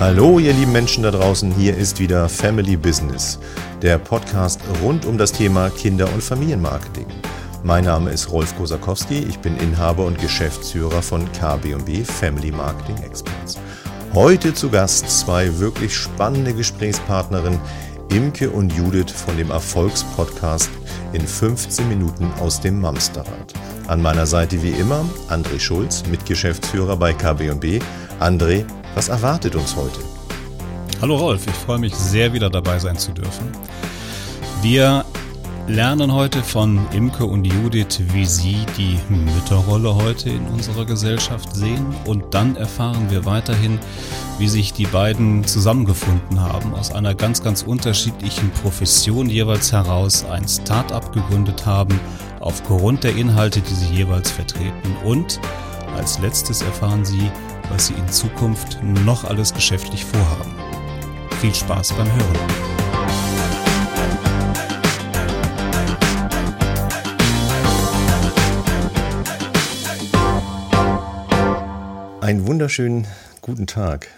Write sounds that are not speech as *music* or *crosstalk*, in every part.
Hallo, ihr lieben Menschen da draußen, hier ist wieder Family Business, der Podcast rund um das Thema Kinder- und Familienmarketing. Mein Name ist Rolf Kosakowski, ich bin Inhaber und Geschäftsführer von KBB Family Marketing Experts. Heute zu Gast zwei wirklich spannende Gesprächspartnerinnen, Imke und Judith von dem Erfolgspodcast in 15 Minuten aus dem Mamsterrad. An meiner Seite wie immer André Schulz, Mitgeschäftsführer bei KBB. André, was erwartet uns heute? Hallo Rolf, ich freue mich sehr wieder dabei sein zu dürfen. Wir lernen heute von Imke und Judith, wie sie die Mütterrolle heute in unserer Gesellschaft sehen. Und dann erfahren wir weiterhin, wie sich die beiden zusammengefunden haben, aus einer ganz, ganz unterschiedlichen Profession jeweils heraus ein Start-up gegründet haben, aufgrund der Inhalte, die sie jeweils vertreten. Und als letztes erfahren sie, was sie in Zukunft noch alles geschäftlich vorhaben. Viel Spaß beim Hören. Einen wunderschönen guten Tag.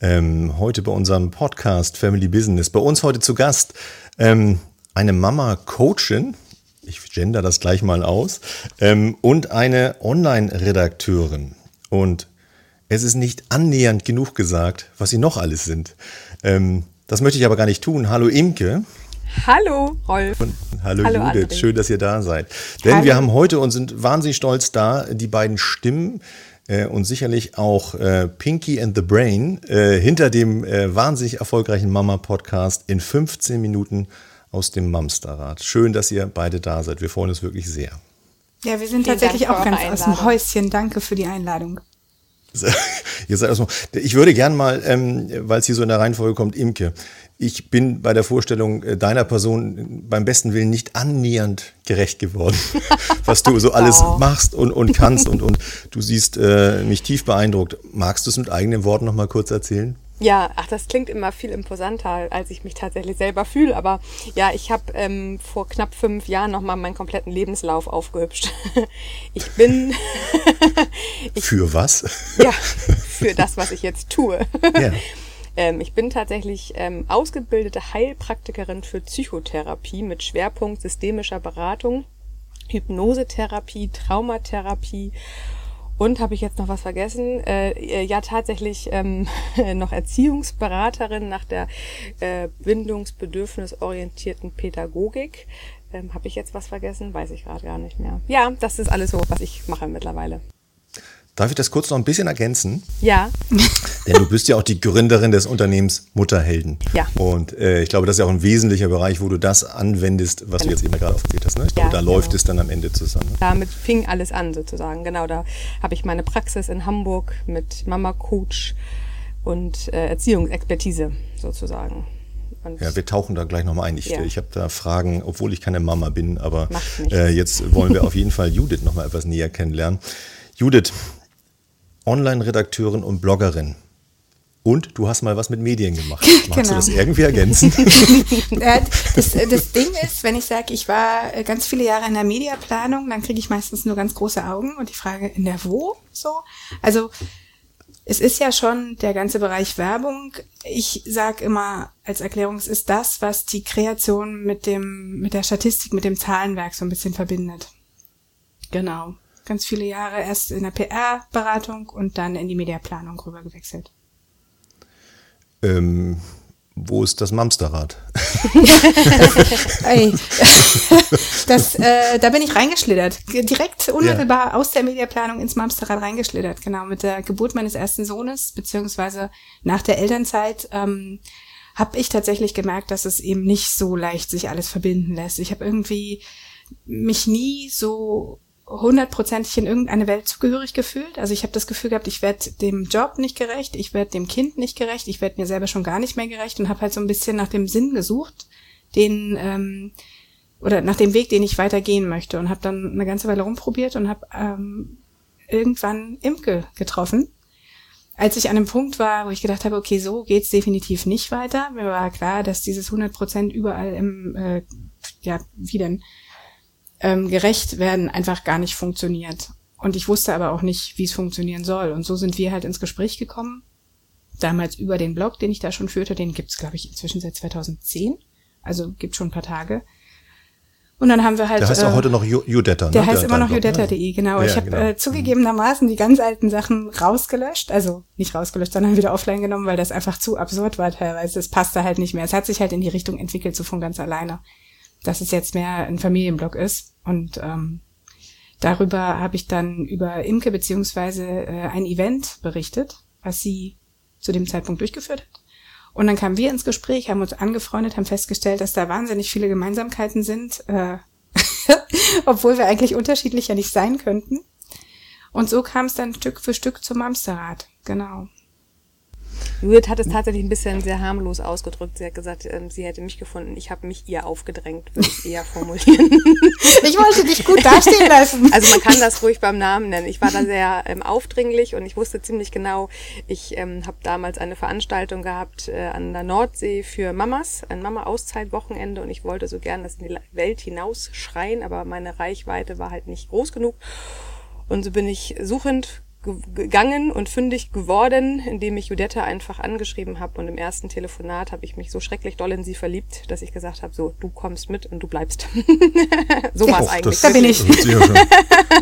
Ähm, heute bei unserem Podcast Family Business. Bei uns heute zu Gast ähm, eine Mama-Coachin, ich gender das gleich mal aus, ähm, und eine Online-Redakteurin. Und es ist nicht annähernd genug gesagt, was sie noch alles sind. Ähm, das möchte ich aber gar nicht tun. Hallo Imke. Hallo Rolf. Und hallo, hallo Judith, André. schön, dass ihr da seid. Denn hallo. wir haben heute und sind wahnsinnig stolz da, die beiden Stimmen äh, und sicherlich auch äh, Pinky and the Brain äh, hinter dem äh, wahnsinnig erfolgreichen Mama-Podcast in 15 Minuten aus dem Mamsterrad. Schön, dass ihr beide da seid. Wir freuen uns wirklich sehr. Ja, wir sind Vielen tatsächlich auch ganz aus dem Häuschen. Danke für die Einladung. Seid erstmal. Ich würde gern mal, ähm, weil es hier so in der Reihenfolge kommt, Imke. Ich bin bei der Vorstellung äh, deiner Person beim besten Willen nicht annähernd gerecht geworden, *laughs* was du so alles oh. machst und, und kannst und, und du siehst äh, mich tief beeindruckt. Magst du es mit eigenen Worten noch mal kurz erzählen? Ja, ach, das klingt immer viel imposanter, als ich mich tatsächlich selber fühle. Aber ja, ich habe ähm, vor knapp fünf Jahren nochmal meinen kompletten Lebenslauf aufgehübscht. *laughs* ich bin. *laughs* ich, für was? ja, für das, was ich jetzt tue. *laughs* ja. ähm, ich bin tatsächlich ähm, ausgebildete Heilpraktikerin für Psychotherapie mit Schwerpunkt systemischer Beratung, Hypnosetherapie, Traumatherapie und habe ich jetzt noch was vergessen? Äh, äh ja, tatsächlich ähm, *laughs* noch Erziehungsberaterin nach der äh, bindungsbedürfnisorientierten Pädagogik. Ähm, habe ich jetzt was vergessen? Weiß ich gerade gar nicht mehr. Ja, das ist alles so, was ich mache mittlerweile. Darf ich das kurz noch ein bisschen ergänzen? Ja. *laughs* Denn du bist ja auch die Gründerin des Unternehmens Mutterhelden. Ja. Und äh, ich glaube, das ist ja auch ein wesentlicher Bereich, wo du das anwendest, was genau. du jetzt eben gerade aufgezählt hast. Ne? Ich glaube, ja, da genau. läuft es dann am Ende zusammen. Damit fing alles an sozusagen. Genau, da habe ich meine Praxis in Hamburg mit Mama Coach und äh, Erziehungsexpertise sozusagen. Und ja, wir tauchen da gleich nochmal ein. Ich, ja. ich habe da Fragen, obwohl ich keine Mama bin, aber äh, jetzt wollen wir auf jeden Fall Judith nochmal etwas näher kennenlernen. Judith, Online-Redakteurin und Bloggerin. Und du hast mal was mit Medien gemacht. *laughs* Magst genau. du das irgendwie ergänzen? *laughs* das, das, Ding ist, wenn ich sage, ich war ganz viele Jahre in der Mediaplanung, dann kriege ich meistens nur ganz große Augen und die Frage, in der wo? So. Also es ist ja schon der ganze Bereich Werbung. Ich sage immer als Erklärung, es ist das, was die Kreation mit dem, mit der Statistik, mit dem Zahlenwerk so ein bisschen verbindet. Genau ganz viele Jahre erst in der PR-Beratung und dann in die Mediaplanung rüber gewechselt. Ähm, wo ist das Mamsterrad? *laughs* das, äh, da bin ich reingeschlittert. Direkt unmittelbar ja. aus der Mediaplanung ins Mamsterrad reingeschlittert. Genau, mit der Geburt meines ersten Sohnes, beziehungsweise nach der Elternzeit, ähm, habe ich tatsächlich gemerkt, dass es eben nicht so leicht sich alles verbinden lässt. Ich habe irgendwie mich nie so hundertprozentig in irgendeine Welt zugehörig gefühlt. Also ich habe das Gefühl gehabt, ich werde dem Job nicht gerecht, ich werde dem Kind nicht gerecht, ich werde mir selber schon gar nicht mehr gerecht und habe halt so ein bisschen nach dem Sinn gesucht, den ähm, oder nach dem Weg, den ich weitergehen möchte und habe dann eine ganze Weile rumprobiert und habe ähm, irgendwann Imke getroffen. Als ich an einem Punkt war, wo ich gedacht habe, okay, so geht's definitiv nicht weiter, mir war klar, dass dieses 100 Prozent überall im, äh, ja, wie denn, ähm, gerecht werden einfach gar nicht funktioniert. Und ich wusste aber auch nicht, wie es funktionieren soll. Und so sind wir halt ins Gespräch gekommen. damals über den Blog, den ich da schon führte, den gibt's glaube ich, inzwischen seit 2010. Also gibt schon ein paar Tage. Und dann haben wir halt. Der heißt äh, auch heute noch Judetta, ne? Der heißt Der- immer noch ne? judetta.de, genau. Ja, ich habe genau. äh, zugegebenermaßen die ganz alten Sachen rausgelöscht. Also nicht rausgelöscht, sondern wieder offline genommen, weil das einfach zu absurd war teilweise. Es passte halt nicht mehr. Es hat sich halt in die Richtung entwickelt, so von ganz alleine. Dass es jetzt mehr ein Familienblog ist. Und ähm, darüber habe ich dann über Imke beziehungsweise äh, ein Event berichtet, was sie zu dem Zeitpunkt durchgeführt hat. Und dann kamen wir ins Gespräch, haben uns angefreundet, haben festgestellt, dass da wahnsinnig viele Gemeinsamkeiten sind, äh, *laughs* obwohl wir eigentlich unterschiedlicher nicht sein könnten. Und so kam es dann Stück für Stück zum Amsterrad, genau. Judith hat es tatsächlich ein bisschen sehr harmlos ausgedrückt. Sie hat gesagt, ähm, sie hätte mich gefunden. Ich habe mich ihr aufgedrängt, würde ich eher formulieren. *laughs* Ich wollte dich gut dastehen lassen. Also man kann das ruhig beim Namen nennen. Ich war da sehr ähm, aufdringlich und ich wusste ziemlich genau, ich ähm, habe damals eine Veranstaltung gehabt äh, an der Nordsee für Mamas, ein Mama-Auszeit-Wochenende und ich wollte so gern das in die Welt hinaus schreien, aber meine Reichweite war halt nicht groß genug. Und so bin ich suchend gegangen und fündig geworden, indem ich Judetta einfach angeschrieben habe. Und im ersten Telefonat habe ich mich so schrecklich doll in sie verliebt, dass ich gesagt habe, so, du kommst mit und du bleibst. *laughs* so war es Och, eigentlich. das, Da bin ich. Das hört sich ja schon,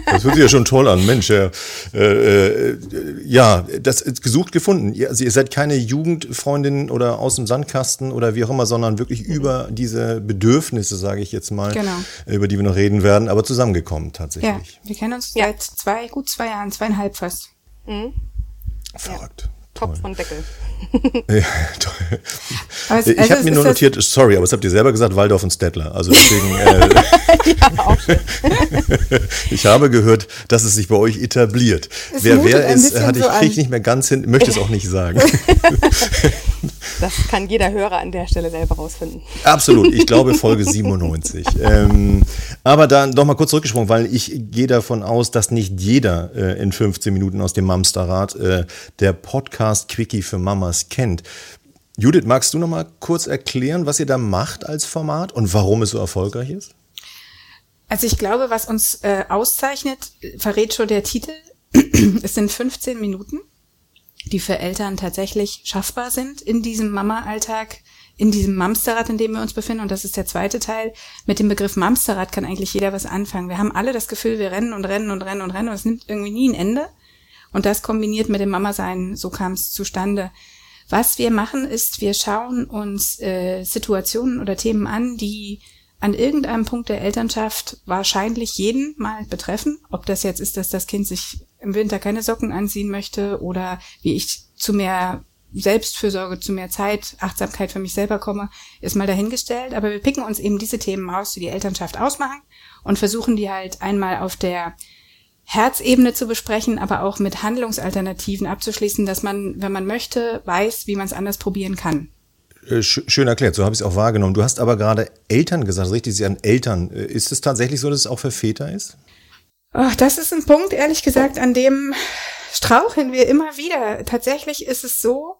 das hört sich ja schon toll an. Mensch, ja, äh, äh, ja das ist gesucht gefunden. Ihr, also ihr seid keine Jugendfreundin oder aus dem Sandkasten oder wie auch immer, sondern wirklich über diese Bedürfnisse, sage ich jetzt mal, Genau. über die wir noch reden werden, aber zusammengekommen Ja, tatsächlich. wir kennen uns Ja. seit zwei, gut zwei Jahren, zweieinhalb fast. Verrückt. Topf und Deckel. *laughs* Ja, toll. Es- Ich also habe mir nur notiert, sorry, aber das habt ihr selber gesagt, Waldorf und Stettler. Also deswegen, *laughs* äh, *laughs* ich habe gehört, dass es sich bei euch etabliert. Es wer wer ist, hatte ich, so kriege ich nicht mehr ganz hin, möchte es auch nicht sagen. Das kann jeder Hörer an der Stelle selber rausfinden. Absolut, ich glaube Folge 97. Ähm, aber da noch mal kurz zurückgesprungen, weil ich gehe davon aus, dass nicht jeder äh, in 15 Minuten aus dem Mamsterrad äh, der Podcast Quickie für Mamas kennt. Judith, magst du noch mal kurz erklären, was ihr da macht als Format und warum es so erfolgreich ist? Also ich glaube, was uns äh, auszeichnet, verrät schon der Titel. *clears throat* es sind 15 Minuten, die für Eltern tatsächlich schaffbar sind in diesem Mama-Alltag, in diesem Mamsterrad, in dem wir uns befinden. Und das ist der zweite Teil. Mit dem Begriff Mamsterrad kann eigentlich jeder was anfangen. Wir haben alle das Gefühl, wir rennen und rennen und rennen und rennen und es nimmt irgendwie nie ein Ende. Und das kombiniert mit dem Mama-Sein, so kam es zustande. Was wir machen, ist, wir schauen uns äh, Situationen oder Themen an, die an irgendeinem Punkt der Elternschaft wahrscheinlich jeden mal betreffen. Ob das jetzt ist, dass das Kind sich im Winter keine Socken anziehen möchte oder wie ich zu mehr Selbstfürsorge, zu mehr Zeit, Achtsamkeit für mich selber komme, ist mal dahingestellt. Aber wir picken uns eben diese Themen raus, die die Elternschaft ausmachen und versuchen die halt einmal auf der Herzebene zu besprechen, aber auch mit Handlungsalternativen abzuschließen, dass man, wenn man möchte, weiß, wie man es anders probieren kann. Äh, sch- Schön erklärt, so habe ich es auch wahrgenommen. Du hast aber gerade Eltern gesagt, richtig, sie an Eltern. Äh, Ist es tatsächlich so, dass es auch für Väter ist? Ach, das ist ein Punkt, ehrlich gesagt, an dem straucheln wir immer wieder. Tatsächlich ist es so,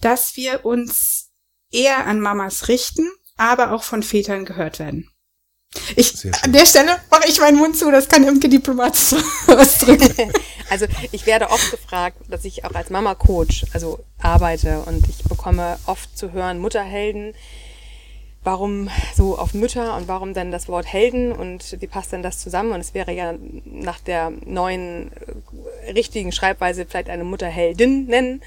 dass wir uns eher an Mamas richten, aber auch von Vätern gehört werden. Ich, an der Stelle mache ich meinen Mund zu, das kann Imke diplomatisch *laughs* ausdrücken. *laughs* Also ich werde oft gefragt, dass ich auch als Mama-Coach also arbeite und ich bekomme oft zu hören, Mutterhelden, warum so auf Mütter und warum dann das Wort Helden und wie passt denn das zusammen? Und es wäre ja nach der neuen äh, richtigen Schreibweise vielleicht eine Mutterheldin nennen.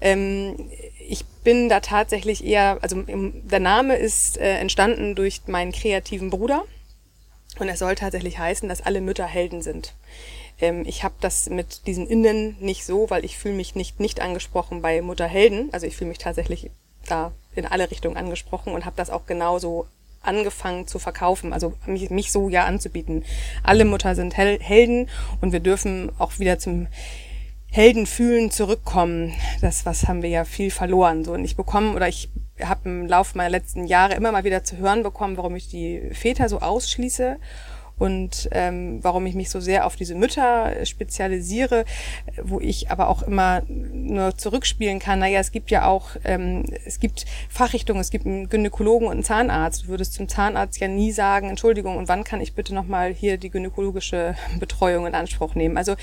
Ähm, ich bin da tatsächlich eher, also der Name ist äh, entstanden durch meinen kreativen Bruder. Und es soll tatsächlich heißen, dass alle Mütter Helden sind. Ähm, ich habe das mit diesen Innen nicht so, weil ich fühle mich nicht nicht angesprochen bei Mutterhelden. Also ich fühle mich tatsächlich da in alle Richtungen angesprochen und habe das auch genauso angefangen zu verkaufen, also mich, mich so ja anzubieten. Alle Mutter sind Hel Helden und wir dürfen auch wieder zum Heldenfühlen zurückkommen. Das was haben wir ja viel verloren. So und ich bekomme oder ich habe im Laufe meiner letzten Jahre immer mal wieder zu hören bekommen, warum ich die Väter so ausschließe. Und ähm, warum ich mich so sehr auf diese Mütter spezialisiere, wo ich aber auch immer nur zurückspielen kann, naja, es gibt ja auch, ähm, es gibt Fachrichtungen, es gibt einen Gynäkologen und einen Zahnarzt. Du würdest zum Zahnarzt ja nie sagen, Entschuldigung, und wann kann ich bitte nochmal hier die gynäkologische Betreuung in Anspruch nehmen? Also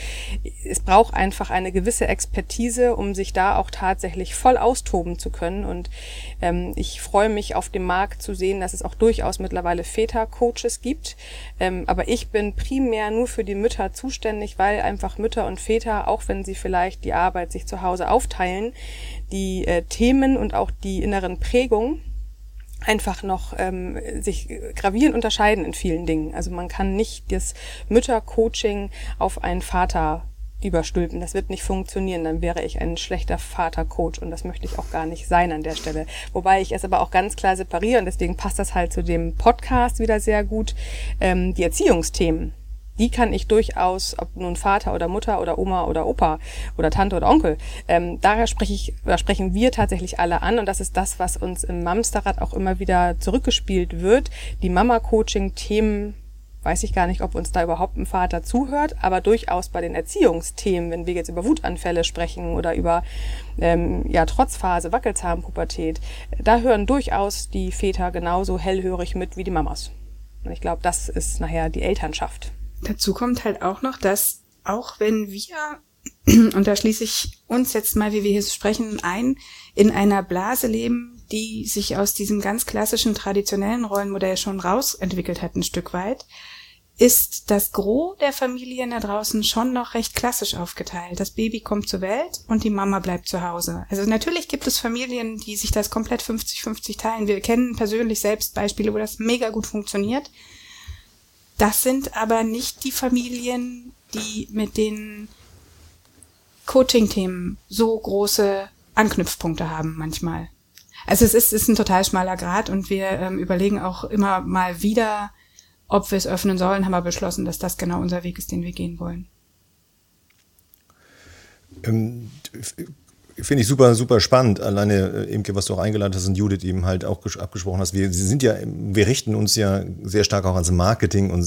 es braucht einfach eine gewisse Expertise, um sich da auch tatsächlich voll austoben zu können. Und ähm, ich freue mich auf dem Markt zu sehen, dass es auch durchaus mittlerweile Väter-Coaches gibt. Ähm, aber ich bin primär nur für die Mütter zuständig, weil einfach Mütter und Väter, auch wenn sie vielleicht die Arbeit sich zu Hause aufteilen, die äh, Themen und auch die inneren Prägungen einfach noch ähm, sich gravierend unterscheiden in vielen Dingen. Also man kann nicht das Müttercoaching auf einen Vater überstülpen. Das wird nicht funktionieren. Dann wäre ich ein schlechter Vatercoach und das möchte ich auch gar nicht sein an der Stelle. Wobei ich es aber auch ganz klar separiere und deswegen passt das halt zu dem Podcast wieder sehr gut. Ähm, die Erziehungsthemen die kann ich durchaus, ob nun Vater oder Mutter oder Oma oder Opa oder Tante oder Onkel, ähm, daher spreche ich oder sprechen wir tatsächlich alle an und das ist das, was uns im Mamsterrad auch immer wieder zurückgespielt wird. Die Mama-Coaching-Themen weiß ich gar nicht, ob uns da überhaupt ein Vater zuhört, aber durchaus bei den Erziehungsthemen, wenn wir jetzt über Wutanfälle sprechen oder über ähm, ja, Trotzphase, Wackelzahnpubertät, da hören durchaus die Väter genauso hellhörig mit wie die Mamas. Und ich glaube, das ist nachher die Elternschaft. Dazu kommt halt auch noch, dass auch wenn wir, *clears throat* und da schließe ich uns jetzt mal, wie wir hier sprechen, ein, in einer Blase leben, die sich aus diesem ganz klassischen traditionellen Rollenmodell schon rausentwickelt hat, ein Stück weit, ist das Gros der Familien da draußen schon noch recht klassisch aufgeteilt. Das Baby kommt zur Welt und die Mama bleibt zu Hause. Also natürlich gibt es Familien, die sich das komplett 50-50 teilen. Wir kennen persönlich selbst Beispiele, wo das mega gut funktioniert. Das sind aber nicht die Familien, die mit den Coaching-Themen so große Anknüpfpunkte haben manchmal. Also es ist, ist ein total schmaler Grad und wir ähm, überlegen auch immer mal wieder, ob wir es öffnen sollen, haben wir beschlossen, dass das genau unser Weg ist, den wir gehen wollen. Ähm, Finde ich super, super spannend. Alleine, äh, Imke, was du auch eingeladen hast und Judith eben halt auch abgesprochen hast. Wir, sind ja, wir richten uns ja sehr stark auch ans Marketing und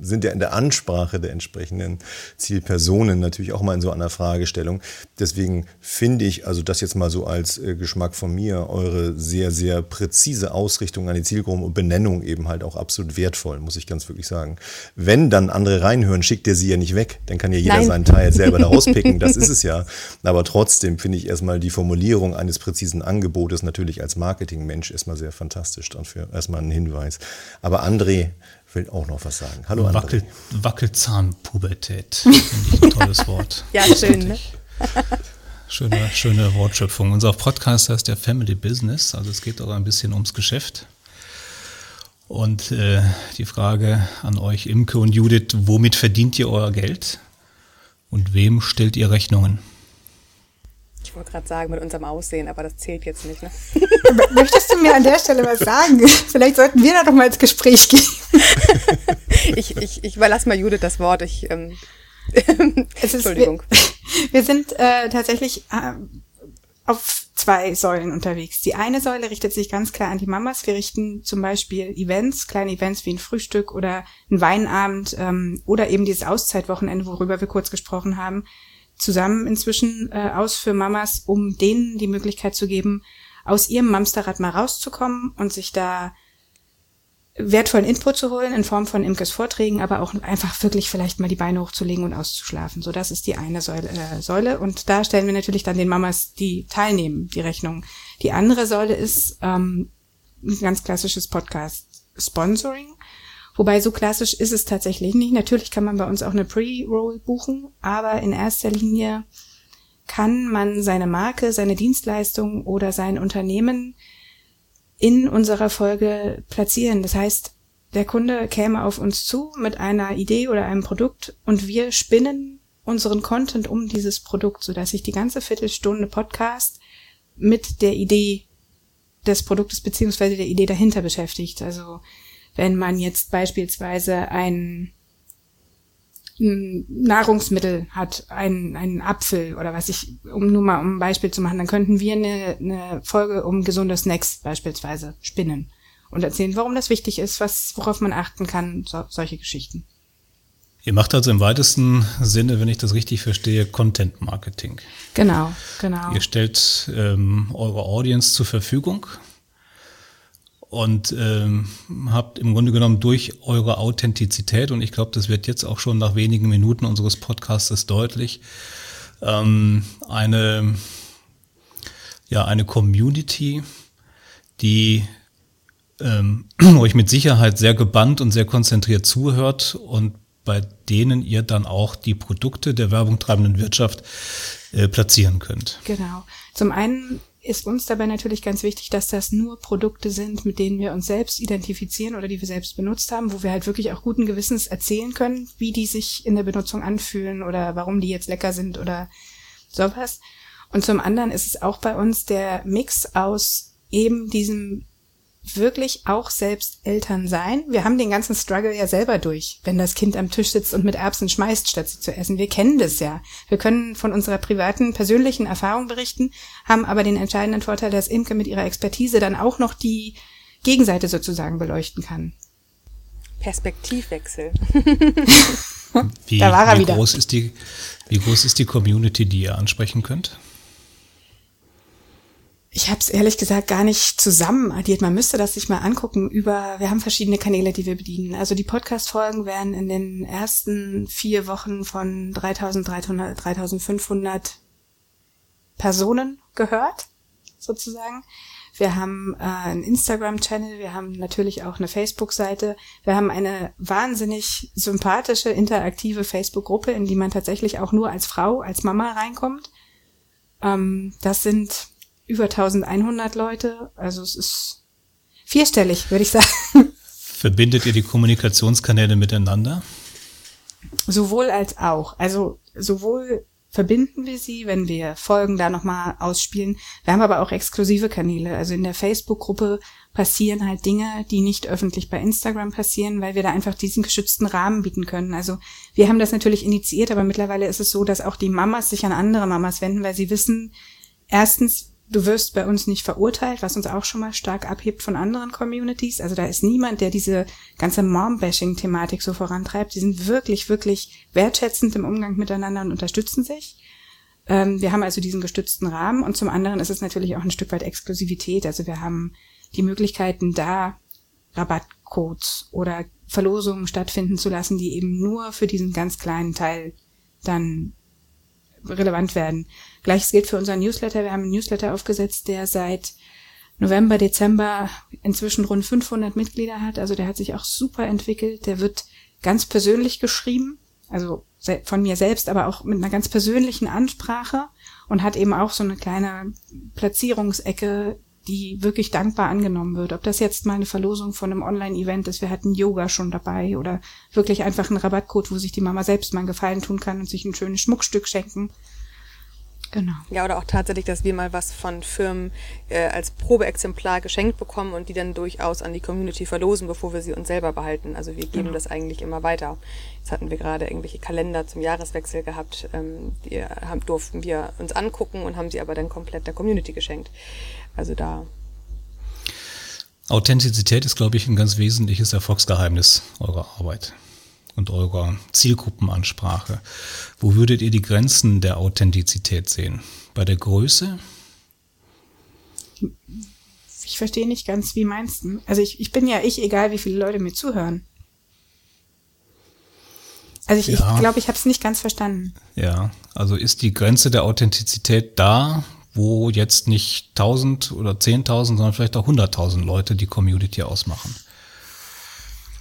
sind ja in der Ansprache der entsprechenden Zielpersonen natürlich auch mal in so einer Fragestellung. Deswegen finde ich, also das jetzt mal so als äh, Geschmack von mir, eure sehr, sehr präzise Ausrichtung an die Zielgruppen und Benennung eben halt auch absolut wertvoll, muss ich ganz wirklich sagen. Wenn dann andere reinhören, schickt der sie ja nicht weg. Dann kann ja jeder Nein. seinen Teil selber da rauspicken. Das ist es ja. *laughs* Aber trotzdem finde ich, ich erstmal die Formulierung eines präzisen Angebotes natürlich als Marketingmensch erstmal sehr fantastisch. Dafür erstmal ein Hinweis. Aber André will auch noch was sagen. Hallo André. Wackel, Wackelzahnpubertät. *laughs* Finde ich ein tolles Wort. ja, schön, ne? Schöne, schöne Wortschöpfung. Unser Podcast heißt ja Family Business, also es geht auch ein bisschen ums Geschäft. Und äh, die Frage an euch, Imke und Judith, womit verdient ihr euer Geld? Und wem stellt ihr Rechnungen? Ich wollte gerade sagen, mit unserem Aussehen, aber das zählt jetzt nicht. Ne? *laughs* Möchtest du mir an der Stelle was sagen? *laughs* Vielleicht sollten wir da doch mal ins Gespräch gehen. *laughs* ich, ich, ich überlasse mal Judith das Wort. Ich, ähm, Entschuldigung. wir, wir, sind äh, tatsächlich äh, auf zwei Säulen unterwegs. Die eine Säule richtet sich ganz klar an die Mamas. Wir richten zum Beispiel Events, kleine Events wie ein Frühstück oder ein Weinabend ähm, oder eben dieses Auszeitwochenende, worüber wir kurz gesprochen haben, zusammen inzwischen äh, aus für Mamas, um denen die Möglichkeit zu geben, aus ihrem Mamsterrad mal rauszukommen und sich da wertvollen Input zu holen in Form von Imkes Vorträgen, aber auch einfach wirklich vielleicht mal die Beine hochzulegen und auszuschlafen. So, das ist die eine Säule, äh, Säule. Und da stellen wir natürlich dann den Mamas, die teilnehmen, die Rechnung. Die andere Säule ist ähm, ein ganz klassisches Podcast-Sponsoring. Wobei so klassisch ist es tatsächlich nicht. Natürlich kann man bei uns auch eine Pre-Roll buchen, aber in erster Linie kann man seine Marke, seine Dienstleistung oder sein Unternehmen in unserer Folge platzieren. Das heißt, der Kunde käme auf uns zu mit einer Idee oder einem Produkt und wir spinnen unseren Content um dieses Produkt, sodass sich die ganze Viertelstunde Podcast mit der Idee des Produktes beziehungsweise der Idee dahinter beschäftigt. Also wenn man jetzt beispielsweise ein Nahrungsmittel hat, ein, einen Apfel oder was ich, um nur mal um ein Beispiel zu machen, dann könnten wir eine, eine Folge um gesunde Snacks beispielsweise spinnen. und erzählen, warum das wichtig ist, was, worauf man achten kann, so, solche Geschichten. Ihr macht also im weitesten Sinne, wenn ich das richtig verstehe, Content Marketing. Genau, genau. Ihr stellt ähm, eure Audience zur Verfügung und ähm, habt im Grunde genommen durch eure Authentizität, und ich glaube, das wird jetzt auch schon nach wenigen Minuten unseres Podcasts deutlich, ähm, eine, ja, eine Community, die ähm, *clears throat* euch mit Sicherheit sehr gebannt und sehr konzentriert zuhört und bei denen ihr dann auch die Produkte der Werbung treibenden Wirtschaft äh, platzieren könnt. Genau. Zum einen ist uns dabei natürlich ganz wichtig, dass das nur Produkte sind, mit denen wir uns selbst identifizieren oder die wir selbst benutzt haben, wo wir halt wirklich auch guten Gewissens erzählen können, wie die sich in der Benutzung anfühlen oder warum die jetzt lecker sind oder sowas. Und zum anderen ist es auch bei uns der Mix aus eben diesem wirklich auch selbst Eltern sein. Wir haben den ganzen Struggle ja selber durch, wenn das Kind am Tisch sitzt und mit Erbsen schmeißt, statt sie zu essen. Wir kennen das ja. Wir können von unserer privaten, persönlichen Erfahrung berichten, haben aber den entscheidenden Vorteil, dass Imke mit ihrer Expertise dann auch noch die Gegenseite sozusagen beleuchten kann. Perspektivwechsel. wie, da war er wie wieder. Groß ist die, wie groß ist die Community, die ihr ansprechen könnt? Ich habe es ehrlich gesagt gar nicht zusammen addiert. Man müsste das sich mal angucken. Über, wir haben verschiedene Kanäle, die wir bedienen. Also die Podcast-Folgen werden in den ersten vier Wochen von 3.300, 3.500 Personen gehört, sozusagen. Wir haben äh, einen Instagram-Channel, wir haben natürlich auch eine Facebook-Seite, wir haben eine wahnsinnig sympathische, interaktive Facebook-Gruppe, in die man tatsächlich auch nur als Frau, als Mama reinkommt. Ähm, das sind über 1100 Leute. Also es ist vierstellig, würde ich sagen. Verbindet ihr die Kommunikationskanäle miteinander? Sowohl als auch. Also sowohl verbinden wir sie, wenn wir Folgen da nochmal ausspielen. Wir haben aber auch exklusive Kanäle. Also in der Facebook-Gruppe passieren halt Dinge, die nicht öffentlich bei Instagram passieren, weil wir da einfach diesen geschützten Rahmen bieten können. Also wir haben das natürlich initiiert, aber mittlerweile ist es so, dass auch die Mamas sich an andere Mamas wenden, weil sie wissen, erstens, Du wirst bei uns nicht verurteilt, was uns auch schon mal stark abhebt von anderen Communities. Also da ist niemand, der diese ganze Mom-Bashing-Thematik so vorantreibt. Die sind wirklich, wirklich wertschätzend im Umgang miteinander und unterstützen sich. Ähm, wir haben also diesen gestützten Rahmen und zum anderen ist es natürlich auch ein Stück weit Exklusivität. Also wir haben die Möglichkeiten da, Rabattcodes oder Verlosungen stattfinden zu lassen, die eben nur für diesen ganz kleinen Teil dann relevant werden. Gleiches gilt für unseren Newsletter. Wir haben einen Newsletter aufgesetzt, der seit November, Dezember inzwischen rund 500 Mitglieder hat. Also der hat sich auch super entwickelt. Der wird ganz persönlich geschrieben, also von mir selbst, aber auch mit einer ganz persönlichen Ansprache und hat eben auch so eine kleine Platzierungsecke, die wirklich dankbar angenommen wird. Ob das jetzt mal eine Verlosung von einem Online-Event ist, wir hatten Yoga schon dabei oder wirklich einfach ein Rabattcode, wo sich die Mama selbst mal einen Gefallen tun kann und sich ein schönes Schmuckstück schenken. Genau. Ja, oder auch tatsächlich, dass wir mal was von Firmen äh, als Probeexemplar geschenkt bekommen und die dann durchaus an die Community verlosen, bevor wir sie uns selber behalten. Also wir geben genau. das eigentlich immer weiter. Jetzt hatten wir gerade irgendwelche Kalender zum Jahreswechsel gehabt, ähm, die haben, durften wir uns angucken und haben sie aber dann komplett der Community geschenkt. Also da. Authentizität ist, glaube ich, ein ganz wesentliches Erfolgsgeheimnis eurer Arbeit und eurer Zielgruppenansprache. Wo würdet ihr die Grenzen der Authentizität sehen? Bei der Größe? Ich verstehe nicht ganz, wie meinst du? Also ich, ich bin ja ich, egal wie viele Leute mir zuhören. Also ich glaube, ja. ich, glaub, ich habe es nicht ganz verstanden. Ja, also ist die Grenze der Authentizität da, wo jetzt nicht 1000 oder 10.000, sondern vielleicht auch 100.000 Leute die Community ausmachen?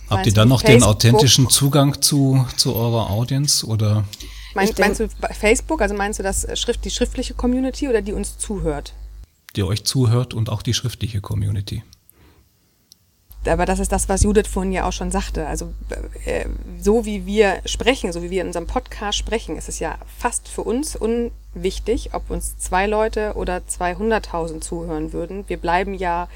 Habt ihr dann noch Facebook? den authentischen Zugang zu, zu eurer Audience oder? Mein, meinst du Facebook, also meinst du das Schrift, die schriftliche Community oder die uns zuhört? Die euch zuhört und auch die schriftliche Community. Aber das ist das, was Judith vorhin ja auch schon sagte. Also äh, so wie wir sprechen, so wie wir in unserem Podcast sprechen, ist es ja fast für uns unwichtig, ob uns zwei Leute oder 200.000 zuhören würden. Wir bleiben ja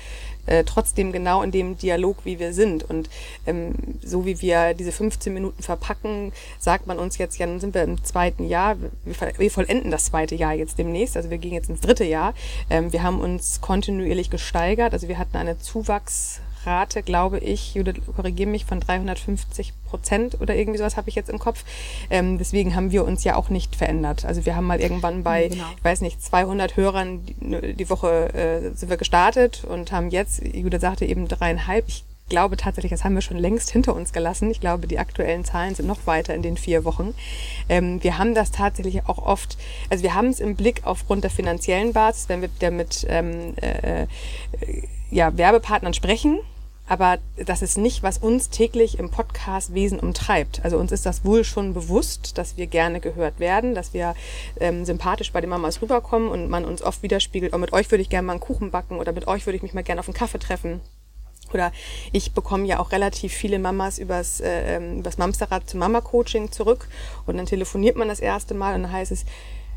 äh, trotzdem genau in dem Dialog, wie wir sind. Und ähm, so wie wir diese 15 Minuten verpacken, sagt man uns jetzt, ja, dann sind wir im zweiten Jahr, wir, wir vollenden das zweite Jahr jetzt demnächst, also wir gehen jetzt ins dritte Jahr. Ähm, wir haben uns kontinuierlich gesteigert, also wir hatten eine Zuwachs Rate, glaube ich, Judith, korrigiere mich, von 350 Prozent oder irgendwie sowas habe ich jetzt im Kopf. Ähm, deswegen haben wir uns ja auch nicht verändert. Also wir haben mal irgendwann bei, genau. ich weiß nicht, 200 Hörern die, die Woche äh, sind wir gestartet und haben jetzt, Judith sagte eben dreieinhalb. Ich glaube tatsächlich, das haben wir schon längst hinter uns gelassen. Ich glaube, die aktuellen Zahlen sind noch weiter in den vier Wochen. Ähm, wir haben das tatsächlich auch oft, also wir haben es im Blick aufgrund der finanziellen Basis, wenn wir wieder mit ähm, äh, äh, ja, Werbepartnern sprechen. Aber das ist nicht, was uns täglich im Podcast-Wesen umtreibt. Also uns ist das wohl schon bewusst, dass wir gerne gehört werden, dass wir ähm, sympathisch bei den Mamas rüberkommen und man uns oft widerspiegelt, oh, mit euch würde ich gerne mal einen Kuchen backen oder mit euch würde ich mich mal gerne auf einen Kaffee treffen. Oder ich bekomme ja auch relativ viele Mamas übers, äh, ähm, übers Mamsterrad zum Mama-Coaching zurück und dann telefoniert man das erste Mal und dann heißt es,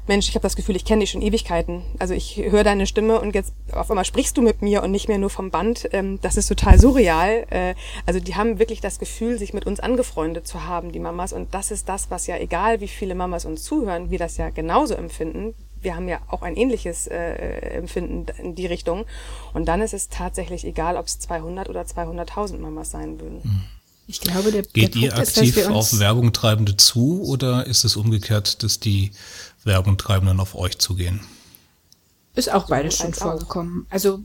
Mensch, ich habe das Gefühl, ich kenne dich schon Ewigkeiten. Also ich höre deine Stimme und jetzt auf einmal sprichst du mit mir und nicht mehr nur vom Band. Ähm, das ist total surreal. Äh, also die haben wirklich das Gefühl, sich mit uns angefreundet zu haben, die Mamas. Und das ist das, was ja egal, wie viele Mamas uns zuhören, wir das ja genauso empfinden wir haben ja auch ein ähnliches äh, Empfinden in die Richtung. Und dann ist es tatsächlich egal, ob es 200 oder 200.000 Mamas sein würden. Hm. Ich glaube, der, Geht der ihr aktiv ist, auf Werbungtreibende zu oder ist es umgekehrt, dass die Werbungtreibenden auf euch zugehen? Ist auch beides schon vorgekommen. Also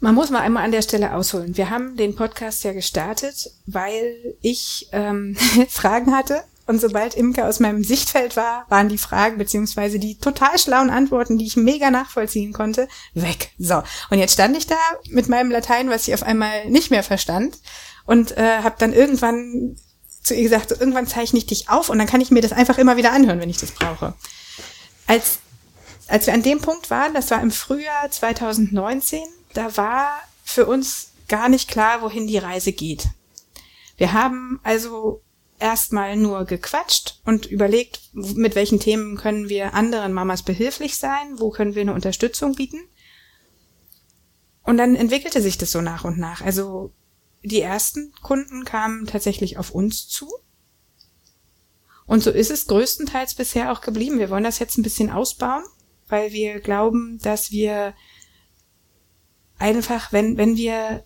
man muss mal einmal an der Stelle ausholen. Wir haben den Podcast ja gestartet, weil ich ähm, *laughs* Fragen hatte und sobald Imke aus meinem Sichtfeld war, waren die Fragen beziehungsweise die total schlauen Antworten, die ich mega nachvollziehen konnte, weg. So, und jetzt stand ich da mit meinem Latein, was ich auf einmal nicht mehr verstand und äh, habe dann irgendwann zu ihr gesagt, so, irgendwann zeichne ich dich auf und dann kann ich mir das einfach immer wieder anhören, wenn ich das brauche. Als, als wir an dem Punkt waren, das war im Frühjahr 2019, da war für uns gar nicht klar, wohin die Reise geht. Wir haben also erstmal nur gequatscht und überlegt, mit welchen Themen können wir anderen Mamas behilflich sein, wo können wir eine Unterstützung bieten. Und dann entwickelte sich das so nach und nach. Also die ersten Kunden kamen tatsächlich auf uns zu. Und so ist es größtenteils bisher auch geblieben. Wir wollen das jetzt ein bisschen ausbauen, weil wir glauben, dass wir einfach, wenn, wenn wir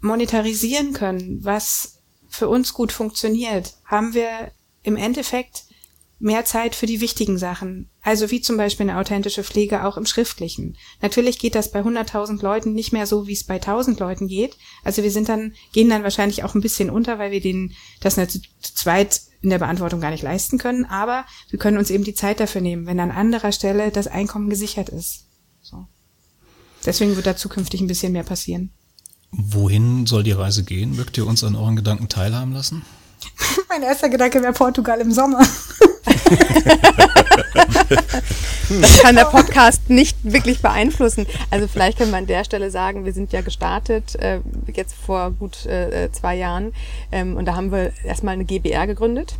monetarisieren können, was für uns gut funktioniert, haben wir im Endeffekt mehr Zeit für die wichtigen Sachen. Also wie zum Beispiel eine authentische Pflege auch im Schriftlichen. Natürlich geht das bei 100.000 Leuten nicht mehr so, wie es bei 1.000 Leuten geht. Also wir sind dann, gehen dann wahrscheinlich auch ein bisschen unter, weil wir den, das zu zweit in der Beantwortung gar nicht leisten können. Aber wir können uns eben die Zeit dafür nehmen, wenn an anderer Stelle das Einkommen gesichert ist. So. Deswegen wird da zukünftig ein bisschen mehr passieren. Wohin soll die Reise gehen? Mögt ihr uns an euren Gedanken teilhaben lassen? *laughs* mein erster Gedanke wäre Portugal im Sommer. *laughs* das kann der Podcast nicht wirklich beeinflussen. Also vielleicht können wir an der Stelle sagen, wir sind ja gestartet äh, jetzt vor gut äh, zwei Jahren ähm, und da haben wir erstmal eine GBR gegründet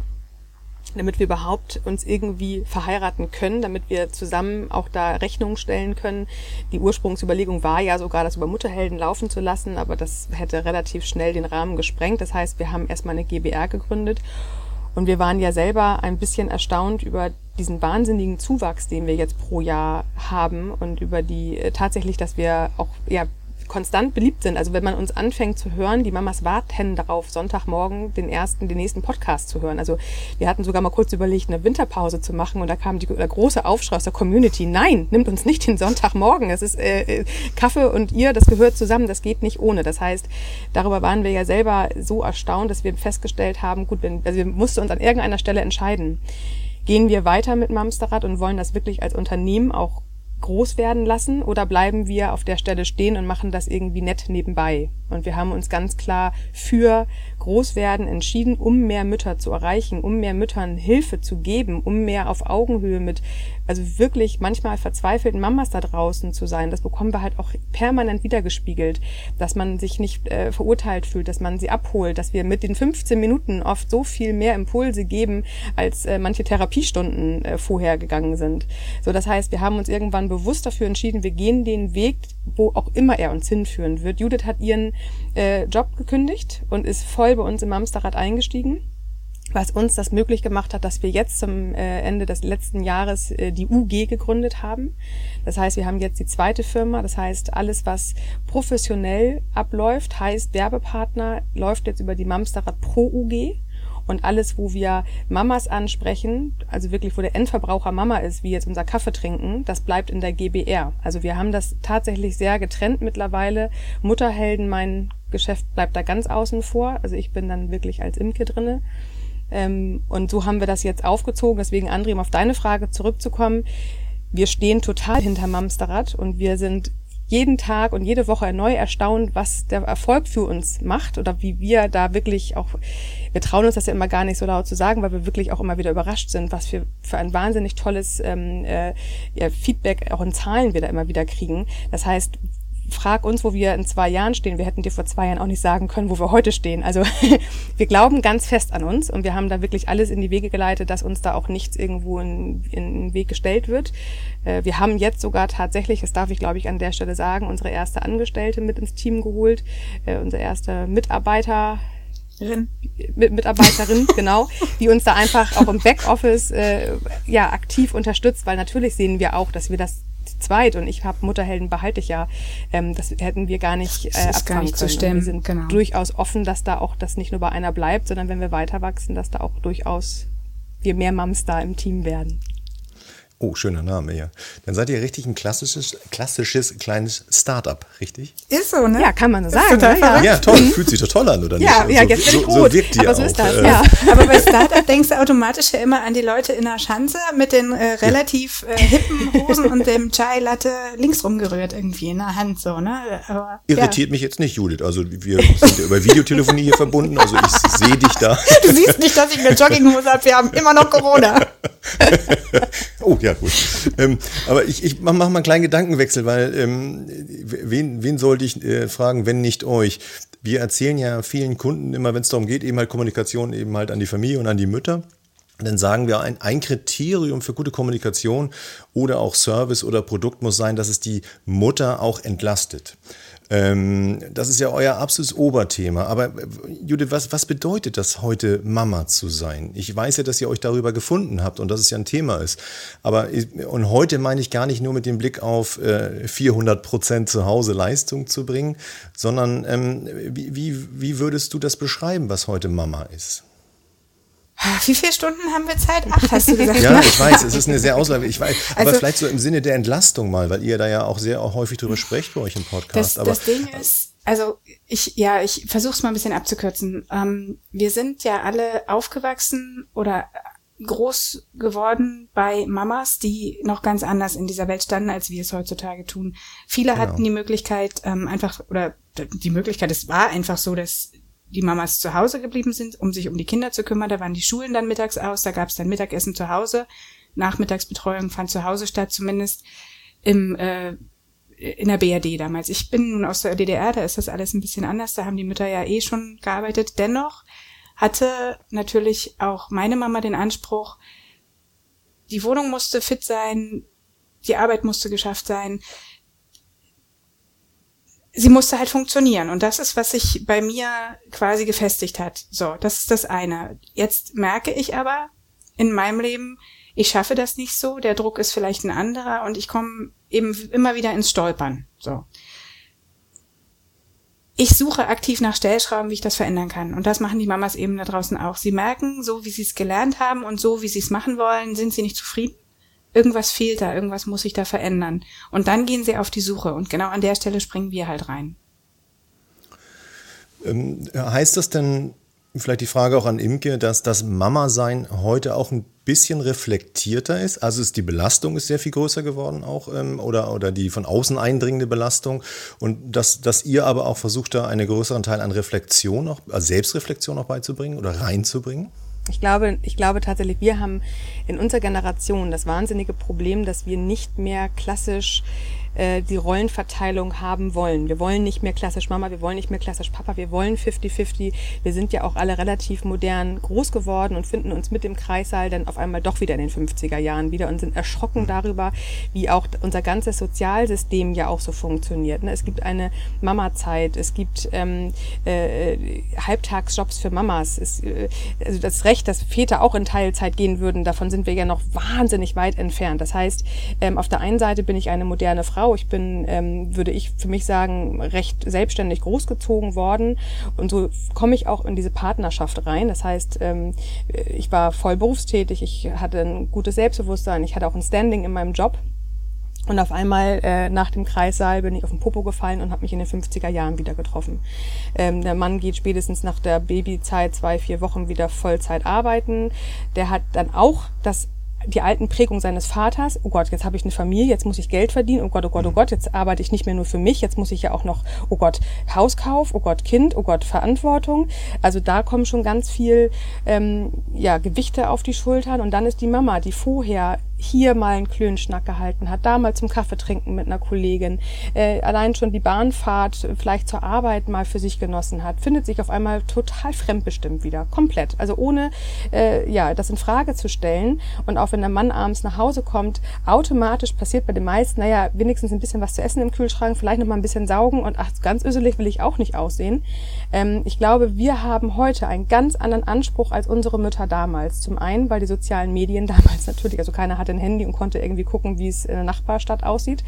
damit wir überhaupt uns irgendwie verheiraten können, damit wir zusammen auch da Rechnungen stellen können. Die Ursprungsüberlegung war ja sogar, das über Mutterhelden laufen zu lassen, aber das hätte relativ schnell den Rahmen gesprengt. Das heißt, wir haben erstmal eine GBR gegründet und wir waren ja selber ein bisschen erstaunt über diesen wahnsinnigen Zuwachs, den wir jetzt pro Jahr haben und über die äh, tatsächlich, dass wir auch ja konstant beliebt sind. Also wenn man uns anfängt zu hören, die Mamas warten darauf, Sonntagmorgen den ersten, den nächsten Podcast zu hören. Also wir hatten sogar mal kurz überlegt, eine Winterpause zu machen und da kam die, der große Aufschrei aus der Community. Nein, nimmt uns nicht den Sonntagmorgen. Es ist äh, äh, Kaffee und ihr, das gehört zusammen, das geht nicht ohne. Das heißt, darüber waren wir ja selber so erstaunt, dass wir festgestellt haben, gut, wenn, also wir mussten uns an irgendeiner Stelle entscheiden. Gehen wir weiter mit Mamsterrad und wollen das wirklich als Unternehmen auch groß werden lassen oder bleiben wir auf der Stelle stehen und machen das irgendwie nett nebenbei? Und wir haben uns ganz klar für Großwerden entschieden, um mehr Mütter zu erreichen, um mehr Müttern Hilfe zu geben, um mehr auf Augenhöhe mit, also wirklich manchmal verzweifelten Mamas da draußen zu sein. Das bekommen wir halt auch permanent wiedergespiegelt, dass man sich nicht äh, verurteilt fühlt, dass man sie abholt, dass wir mit den 15 Minuten oft so viel mehr Impulse geben, als äh, manche Therapiestunden äh, vorher gegangen sind. So, das heißt, wir haben uns irgendwann bewusst dafür entschieden, wir gehen den Weg, wo auch immer er uns hinführen wird. Judith hat ihren äh, Job gekündigt und ist voll bei uns im Amsterrad eingestiegen was uns das möglich gemacht hat, dass wir jetzt zum äh, Ende des letzten Jahres äh, die UG gegründet haben. Das heißt, wir haben jetzt die zweite Firma. Das heißt, alles, was professionell abläuft, heißt Werbepartner, läuft jetzt über die Mamsterrad Pro UG. Und alles, wo wir Mamas ansprechen, also wirklich, wo der Endverbraucher Mama ist, wie jetzt unser Kaffee trinken, das bleibt in der GBR. Also wir haben das tatsächlich sehr getrennt mittlerweile. Mutterhelden, mein Geschäft bleibt da ganz außen vor. Also ich bin dann wirklich als Imke drinne. Ähm, und so haben wir das jetzt aufgezogen. Deswegen, André, um auf deine Frage zurückzukommen. Wir stehen total hinter Mamsterrad und wir sind jeden Tag und jede Woche neu erstaunt, was der Erfolg für uns macht oder wie wir da wirklich auch, wir trauen uns das ja immer gar nicht so laut zu sagen, weil wir wirklich auch immer wieder überrascht sind, was wir für ein wahnsinnig tolles ähm, äh, Feedback auch in Zahlen wir da immer wieder kriegen. Das heißt, frag uns, wo wir in zwei Jahren stehen. Wir hätten dir vor zwei Jahren auch nicht sagen können, wo wir heute stehen. Also *laughs* wir glauben ganz fest an uns und wir haben da wirklich alles in die Wege geleitet, dass uns da auch nichts irgendwo in, in den Weg gestellt wird. Äh, wir haben jetzt sogar tatsächlich, das darf ich glaube ich an der Stelle sagen, unsere erste Angestellte mit ins Team geholt, äh, unser erster Mitarbeiter, Mitarbeiterin, *laughs* genau, die uns da einfach auch im Backoffice äh, ja aktiv unterstützt, weil natürlich sehen wir auch, dass wir das zweit und ich habe Mutterhelden behalte ich ja. Ähm, das hätten wir gar nicht äh, das ist gar nicht können. Zu. Wir sind genau. durchaus offen, dass da auch das nicht nur bei einer bleibt, sondern wenn wir weiter wachsen, dass da auch durchaus wir mehr Mums da im Team werden. Oh, schöner Name, ja. Dann seid ihr richtig ein klassisches, klassisches kleines Start-up, richtig? Ist so, ne? Ja, kann man so sagen. Ne? Ja. ja. toll. Fühlt sich doch toll an, oder nicht? Ja, ja, jetzt so, bin ich gut. So wirkt ihr Aber so auch. ist das, äh, ja. Aber bei Start-up denkst du automatisch ja immer an die Leute in der Schanze mit den äh, relativ äh, hippen Hosen und dem Chai-Latte links rumgerührt irgendwie in der Hand, so, ne? Aber, Irritiert ja. mich jetzt nicht, Judith. Also wir sind ja über Videotelefonie hier verbunden, also ich sehe dich da. Du siehst nicht, dass ich eine Jogginghose habe. Wir haben immer noch Corona. *laughs* oh, ja, gut. Ähm, aber ich, ich mache mach mal einen kleinen Gedankenwechsel, weil ähm, wen, wen sollte ich äh, fragen, wenn nicht euch? Wir erzählen ja vielen Kunden immer, wenn es darum geht, eben halt Kommunikation eben halt an die Familie und an die Mütter. Dann sagen wir, ein, ein Kriterium für gute Kommunikation oder auch Service oder Produkt muss sein, dass es die Mutter auch entlastet. Ähm, das ist ja euer absolutes Oberthema. Aber äh, Judith, was, was bedeutet das heute, Mama zu sein? Ich weiß ja, dass ihr euch darüber gefunden habt und dass es ja ein Thema ist. Aber und heute meine ich gar nicht nur mit dem Blick auf äh, 400 Prozent zu Hause Leistung zu bringen, sondern ähm, wie, wie, wie würdest du das beschreiben, was heute Mama ist? Wie viele Stunden haben wir Zeit? Acht, hast du gesagt. ja, ich weiß, es ist eine sehr ausladende. Ich weiß, also, aber vielleicht so im Sinne der Entlastung mal, weil ihr da ja auch sehr auch häufig drüber sprecht bei euch im Podcast. Das, aber, das Ding ist, also ich, ja, ich versuche es mal ein bisschen abzukürzen. Ähm, wir sind ja alle aufgewachsen oder groß geworden bei Mamas, die noch ganz anders in dieser Welt standen, als wir es heutzutage tun. Viele genau. hatten die Möglichkeit, ähm, einfach, oder die Möglichkeit, es war einfach so, dass die Mamas zu Hause geblieben sind, um sich um die Kinder zu kümmern. Da waren die Schulen dann mittags aus, da gab es dann Mittagessen zu Hause. Nachmittagsbetreuung fand zu Hause statt, zumindest im, äh, in der BRD damals. Ich bin nun aus der DDR, da ist das alles ein bisschen anders, da haben die Mütter ja eh schon gearbeitet. Dennoch hatte natürlich auch meine Mama den Anspruch, die Wohnung musste fit sein, die Arbeit musste geschafft sein, sie musste halt funktionieren. Und das ist, was sich bei mir quasi gefestigt hat. So, das ist das eine. Jetzt merke ich aber in meinem Leben, ich schaffe das nicht so, der Druck ist vielleicht ein anderer und ich komme eben immer wieder ins Stolpern. So. Ich suche aktiv nach Stellschrauben, wie ich das verändern kann. Und das machen die Mamas eben da draußen auch. Sie merken, so wie sie es gelernt haben und so wie sie es machen wollen, sind sie nicht zufrieden irgendwas fehlt da, irgendwas muss sich da verändern. Und dann gehen sie auf die Suche und genau an der Stelle springen wir halt rein. Ähm, heißt das denn, vielleicht die Frage auch an Imke, dass das Mama-Sein heute auch ein bisschen reflektierter ist? Also ist die Belastung ist sehr viel größer geworden auch ähm, oder, oder die von außen eindringende Belastung und dass, dass ihr aber auch versucht, da einen größeren Teil an Reflexion, auch, also Selbstreflexion auch beizubringen oder reinzubringen? Ich glaube, ich glaube tatsächlich, wir haben in unserer Generation das wahnsinnige Problem, dass wir nicht mehr klassisch äh, die Rollenverteilung haben wollen. Wir wollen nicht mehr klassisch Mama, wir wollen nicht mehr klassisch Papa, wir wollen 50-50. Wir sind ja auch alle relativ modern groß geworden und finden uns mit dem Kreissaal dann auf einmal doch wieder in den 50er Jahren wieder und sind erschrocken darüber, wie auch unser ganzes Sozialsystem ja auch so funktioniert. Ne? Es gibt eine Mama-Zeit, es gibt ähm, äh, Halbtagsjobs für Mamas. Es, äh, also das Recht, dass Väter auch in Teilzeit gehen würden, davon sind wir ja noch wahnsinnig weit entfernt. Das heißt, ähm, auf der einen Seite bin ich eine moderne Frau. Ich bin, ähm, würde ich für mich sagen, recht selbstständig großgezogen worden. Und so komme ich auch in diese Partnerschaft rein. Das heißt, ähm, ich war voll berufstätig, ich hatte ein gutes Selbstbewusstsein, ich hatte auch ein Standing in meinem Job. Und auf einmal äh, nach dem Kreissaal bin ich auf den Popo gefallen und habe mich in den 50er Jahren wieder getroffen. Ähm, der Mann geht spätestens nach der Babyzeit zwei, vier Wochen wieder Vollzeit arbeiten. Der hat dann auch das die alten Prägungen seines Vaters, oh Gott, jetzt habe ich eine Familie, jetzt muss ich Geld verdienen, oh Gott, oh Gott, oh Gott, jetzt arbeite ich nicht mehr nur für mich, jetzt muss ich ja auch noch, oh Gott, Hauskauf, oh Gott, Kind, oh Gott, Verantwortung. Also da kommen schon ganz viel ähm, ja, Gewichte auf die Schultern. Und dann ist die Mama, die vorher hier mal einen Klönschnack gehalten hat, da mal zum Kaffee trinken mit einer Kollegin, äh, allein schon die Bahnfahrt vielleicht zur Arbeit mal für sich genossen hat, findet sich auf einmal total fremdbestimmt wieder, komplett. Also ohne äh, ja das in Frage zu stellen und auch wenn der Mann abends nach Hause kommt, automatisch passiert bei den meisten, naja, wenigstens ein bisschen was zu essen im Kühlschrank, vielleicht noch mal ein bisschen saugen und ach, ganz öselig will ich auch nicht aussehen. Ähm, ich glaube, wir haben heute einen ganz anderen Anspruch als unsere Mütter damals. Zum einen, weil die sozialen Medien *laughs* damals natürlich, also keiner hatte ein Handy und konnte irgendwie gucken, wie es in der Nachbarstadt aussieht.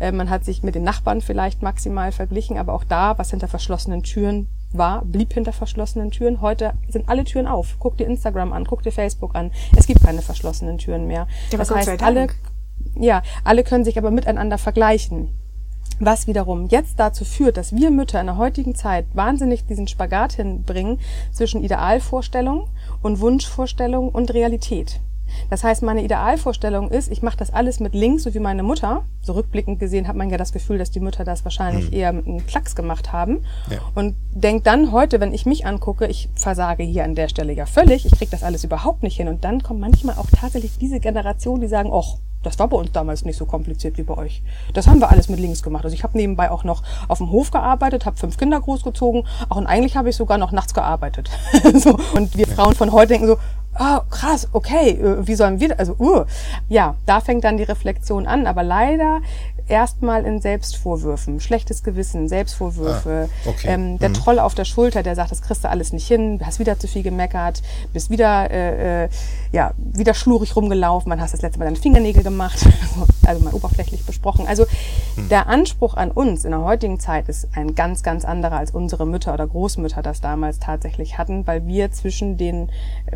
Äh, man hat sich mit den Nachbarn vielleicht maximal verglichen, aber auch da, was hinter verschlossenen Türen war, blieb hinter verschlossenen Türen. Heute sind alle Türen auf. Guck dir Instagram an, guck dir Facebook an. Es gibt keine verschlossenen Türen mehr. Ja, das heißt, alle, ja, alle können sich aber miteinander vergleichen. Was wiederum jetzt dazu führt, dass wir Mütter in der heutigen Zeit wahnsinnig diesen Spagat hinbringen zwischen Idealvorstellung und Wunschvorstellung und Realität. Das heißt, meine Idealvorstellung ist, ich mache das alles mit links, so wie meine Mutter. So rückblickend gesehen hat man ja das Gefühl, dass die Mütter das wahrscheinlich hm. eher mit einem Klacks gemacht haben. Ja. Und denkt dann heute, wenn ich mich angucke, ich versage hier an der Stelle ja völlig, ich kriege das alles überhaupt nicht hin. Und dann kommt manchmal auch tatsächlich diese Generation, die sagen, ach, das war bei uns damals nicht so kompliziert wie bei euch. Das haben wir alles mit links gemacht. Also ich habe nebenbei auch noch auf dem Hof gearbeitet, habe fünf Kinder großgezogen. Auch und eigentlich habe ich sogar noch nachts gearbeitet. *laughs* so. Und wir Frauen von heute denken so, oh, krass, okay, äh, wie sollen wir, also, uh, ja, da fängt dann die Reflexion an. Aber leider erstmal in Selbstvorwürfen, schlechtes Gewissen, Selbstvorwürfe, ah, okay. ähm, der mhm. Troll auf der Schulter, der sagt, das kriegst du alles nicht hin, hast wieder zu viel gemeckert, bist wieder, äh, äh, ja, wieder schlurig rumgelaufen, man hast das letzte Mal deine Fingernägel gemacht, *laughs* also mal oberflächlich besprochen. Also mhm. der Anspruch an uns in der heutigen Zeit ist ein ganz, ganz anderer, als unsere Mütter oder Großmütter das damals tatsächlich hatten, weil wir zwischen den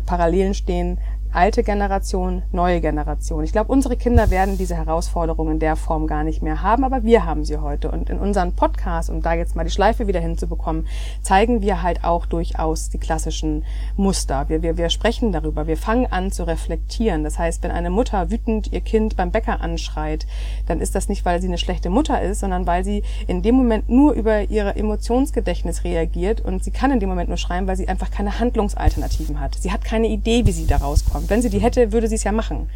Parallelen stehen, alte Generation, neue Generation. Ich glaube, unsere Kinder werden diese Herausforderungen in der Form gar nicht mehr haben, aber wir haben sie heute. Und in unseren Podcasts, um da jetzt mal die Schleife wieder hinzubekommen, zeigen wir halt auch durchaus die klassischen Muster. Wir, wir, wir sprechen darüber, wir fangen an zu reflektieren. Das heißt, wenn eine Mutter wütend ihr Kind beim Bäcker anschreit, dann ist das nicht, weil sie eine schlechte Mutter ist, sondern weil sie in dem Moment nur über ihre Emotionsgedächtnis reagiert und sie kann in dem Moment nur schreien, weil sie einfach keine Handlungsalternativen hat. Sie hat keine Idee, wie sie da rauskommt kommt. Wenn sie die hätte, würde sie es ja machen.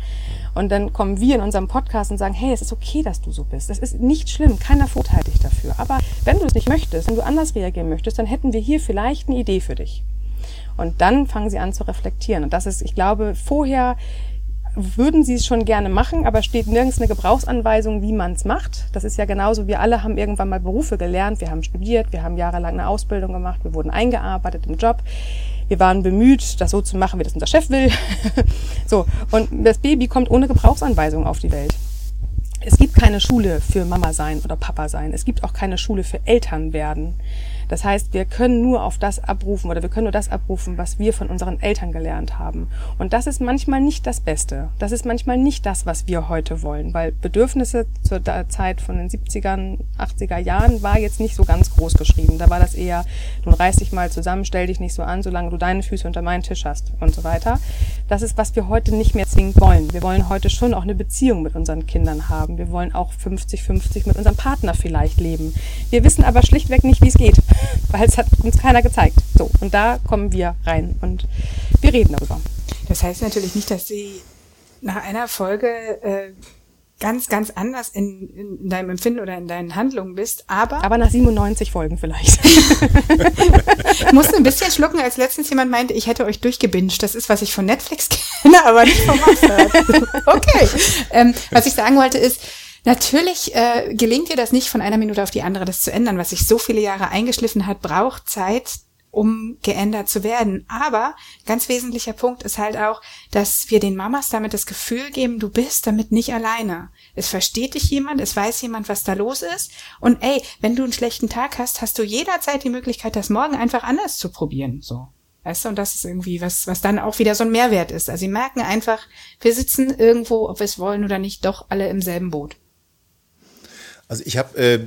Und dann kommen wir in unserem Podcast und sagen, hey, es ist okay, dass du so bist. Das ist nicht schlimm, keiner verurteilt dich dafür. Aber wenn du es nicht möchtest, wenn du anders reagieren möchtest, dann hätten wir hier vielleicht eine Idee für dich. Und dann fangen sie an zu reflektieren. Und das ist, ich glaube, vorher würden sie es schon gerne machen, aber steht nirgends eine Gebrauchsanweisung, wie man es macht. Das ist ja genauso, wir alle haben irgendwann mal Berufe gelernt, wir haben studiert, wir haben jahrelang eine Ausbildung gemacht, wir wurden eingearbeitet im Job. Wir waren bemüht, das so zu machen, wie das unser Chef will. *laughs* so. Und das Baby kommt ohne Gebrauchsanweisung auf die Welt. Es gibt keine Schule für Mama sein oder Papa sein. Es gibt auch keine Schule für Eltern werden. Das heißt, wir können nur auf das abrufen oder wir können nur das abrufen, was wir von unseren Eltern gelernt haben. Und das ist manchmal nicht das Beste. Das ist manchmal nicht das, was wir heute wollen, weil Bedürfnisse zur Zeit von den 70ern, 80er Jahren war jetzt nicht so ganz groß geschrieben. Da war das eher, nun reiß dich mal zusammen, stell dich nicht so an, solange du deine Füße unter meinen Tisch hast und so weiter. Das ist, was wir heute nicht mehr zwingend wollen. Wir wollen heute schon auch eine Beziehung mit unseren Kindern haben. Wir wollen auch 50-50 mit unserem Partner vielleicht leben. Wir wissen aber schlichtweg nicht, wie es geht. Weil es hat uns keiner gezeigt. So, und da kommen wir rein und wir reden darüber. Das heißt natürlich nicht, dass Sie nach einer Folge äh, ganz, ganz anders in, in deinem Empfinden oder in deinen Handlungen bist. Aber, Aber nach 97 Folgen vielleicht. *laughs* ich musste ein bisschen schlucken, als letztens jemand meinte, ich hätte euch durchgebinged. Das ist, was ich von Netflix *laughs* kenne, aber nicht vom Monster. okay. Ähm, was ich sagen wollte ist, Natürlich äh, gelingt dir das nicht von einer Minute auf die andere, das zu ändern. Was sich so viele Jahre eingeschliffen hat, braucht Zeit, um geändert zu werden. Aber ganz wesentlicher Punkt ist halt auch, dass wir den Mamas damit das Gefühl geben, du bist damit nicht alleine. Es versteht dich jemand, es weiß jemand, was da los ist. Und ey, wenn du einen schlechten Tag hast, hast du jederzeit die Möglichkeit, das morgen einfach anders zu probieren. So. Weißt du, und das ist irgendwie was, was dann auch wieder so ein Mehrwert ist. Also sie merken einfach, wir sitzen irgendwo, ob wir es wollen oder nicht, doch alle im selben Boot. Also ich habe äh,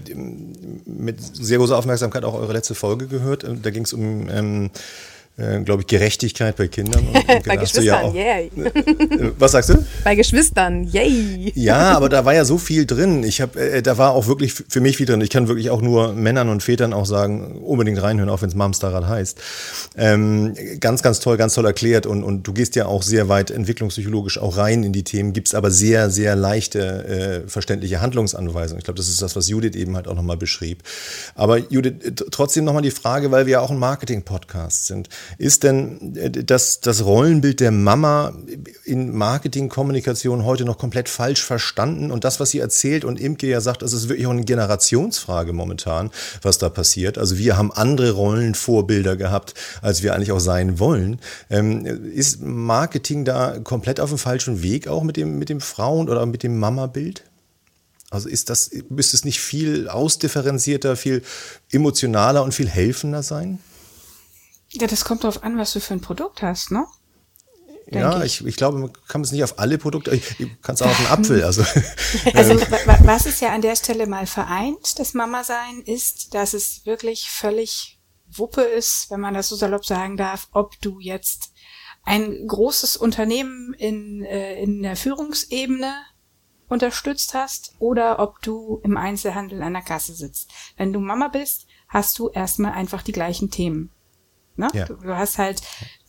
mit sehr großer Aufmerksamkeit auch eure letzte Folge gehört. Da ging es um ähm, äh, glaube ich, Gerechtigkeit bei Kindern. Und, und *laughs* bei Geschwistern, ja yay. *laughs* Äh, was sagst du? Bei Geschwistern, yay. Ja, *laughs* aber da war ja so viel drin. Ich habe, äh, da war auch wirklich für mich viel drin. Ich kann wirklich auch nur Männern und Vätern auch sagen, unbedingt reinhören, auch wenn es Mamsterrad heißt. Ähm, ganz, ganz toll, ganz toll erklärt und, und du gehst ja auch sehr weit entwicklungspsychologisch auch rein in die Themen, gibst aber sehr, sehr leichte, äh, verständliche Handlungsanweisungen. Ich glaube, das ist das, was Judith eben halt auch nochmal beschrieb. Aber Judith, trotzdem nochmal die Frage, weil wir ja auch ein Marketing-Podcast sind. Ist denn äh, das, das Rollenbild der Mama in Marketingkommunikation heute noch komplett falsch verstanden? Und das, was sie erzählt und Imke ja sagt, das ist wirklich auch eine Generationsfrage momentan, was da passiert. Also wir haben andere Rollenvorbilder gehabt, als wir eigentlich auch sein wollen. Ähm, ist Marketing da komplett auf dem falschen Weg auch mit dem, mit dem Frauen- oder mit dem Mama-Bild? Also ist das, müsste es nicht viel ausdifferenzierter, viel emotionaler und viel helfender sein? Ja, das kommt darauf an, was du für ein Produkt hast, ne? Denk ja, ich. ich. Ich, glaube, man kann es nicht auf alle Produkte, ich, kann es auch auf einen Apfel. Also, *laughs* also *laughs* was es ja an der Stelle mal vereint, das Mama-Sein, ist, dass es wirklich völlig Wuppe ist, wenn man das so salopp sagen darf, ob du jetzt ein großes Unternehmen in, äh, in der Führungsebene unterstützt hast oder ob du im Einzelhandel an der Kasse sitzt. Wenn du Mama bist, hast du erstmal einfach die gleichen Themen. Ne? Ja. Du, du, hast halt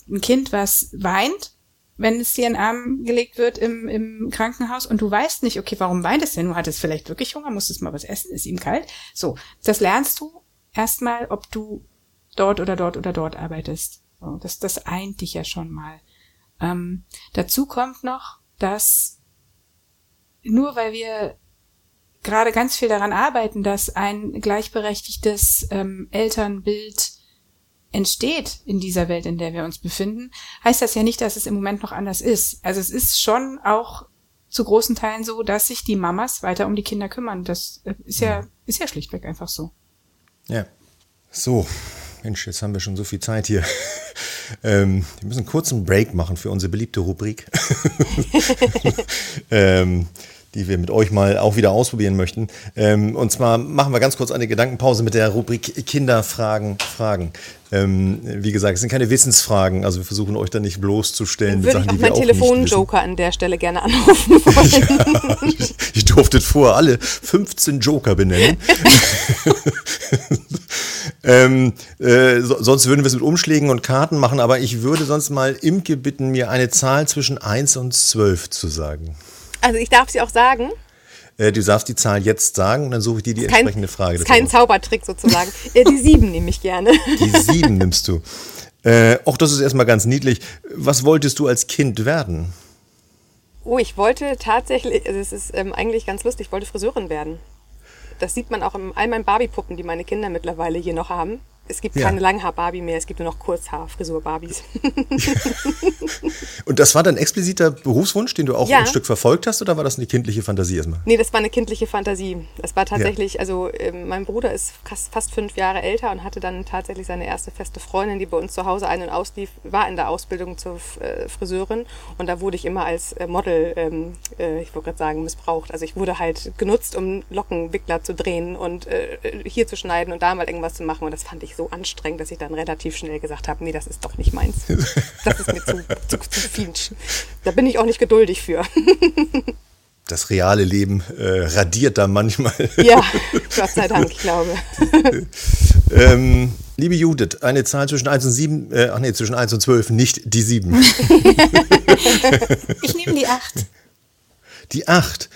ein Kind, was weint, wenn es dir in den Arm gelegt wird im, im Krankenhaus und du weißt nicht, okay, warum weint es denn? Du hattest vielleicht wirklich Hunger, musstest mal was essen, ist ihm kalt. So, das lernst du erstmal, ob du dort oder dort oder dort arbeitest. So, das, das eint dich ja schon mal. Ähm, dazu kommt noch, dass nur weil wir gerade ganz viel daran arbeiten, dass ein gleichberechtigtes ähm, Elternbild entsteht in dieser Welt, in der wir uns befinden, heißt das ja nicht, dass es im Moment noch anders ist. Also es ist schon auch zu großen Teilen so, dass sich die Mamas weiter um die Kinder kümmern. Das äh, ist ja, ist ja schlichtweg einfach so. Ja. So, Mensch, jetzt haben wir schon so viel Zeit hier. *laughs* ähm, wir müssen kurz einen Break machen für unsere beliebte Rubrik. *laughs* *laughs* ähm, die wir mit euch mal auch wieder ausprobieren möchten. Ähm, und zwar machen wir ganz kurz eine Gedankenpause mit der Rubrik Kinderfragen, Fragen. Ähm, wie gesagt, es sind keine Wissensfragen, also wir versuchen euch da nicht bloßzustellen. Würde Sachen, ich auch meinen Telefonjoker an der Stelle gerne anrufen wollen. *laughs* ja, ich, ich durfte vor alle 15 Joker benennen. *laughs* ähm, äh, so, sonst würden wir es mit Umschlägen und Karten machen, aber ich würde sonst mal Imke bitten, mir eine Zahl zwischen 1 und 12 zu sagen. Also ich darf sie auch sagen. Äh, du darfst die Zahl jetzt sagen und dann suche ich dir die kein, entsprechende Frage. Ist kein Zaubertrick sozusagen. *laughs* äh, die sieben nehme ich gerne. Die sieben nimmst du. Äh, auch das ist erstmal ganz niedlich. Was wolltest du als Kind werden? Oh, ich wollte tatsächlich, also es ist ähm, eigentlich ganz lustig, ich wollte Friseurin werden. Das sieht man auch in all meinen Barbie-Puppen, die meine Kinder mittlerweile hier noch haben. Es gibt keine Langhaar-Barbie mehr, es gibt nur noch Kurzhaar-Frisur-Barbies. Und das war dein expliziter Berufswunsch, den du auch ja. ein Stück verfolgt hast, oder war das eine kindliche Fantasie erstmal? Nee, das war eine kindliche Fantasie. Das war tatsächlich, ja. also äh, mein Bruder ist fast, fast fünf Jahre älter und hatte dann tatsächlich seine erste feste Freundin, die bei uns zu Hause ein- und auslief, war in der Ausbildung zur äh, Friseurin und da wurde ich immer als äh, Model, ähm, äh, ich wollte gerade sagen, missbraucht. Also ich wurde halt genutzt, um Lockenwickler zu drehen und äh, hier zu schneiden und da mal irgendwas zu machen und das fand ich so anstrengend, dass ich dann relativ schnell gesagt habe, nee, das ist doch nicht meins. *laughs* Das ist mir zu, zu, zu viel. Da bin ich auch nicht geduldig für. *laughs* Das reale Leben äh, radiert da manchmal. Ja, *laughs* Gott sei Dank, ich glaube. ähm, liebe Judith, eine Zahl zwischen 1 und 7, äh, ach nee, zwischen 1 und 12, nicht die 7. ich nehme die 8. Die 8.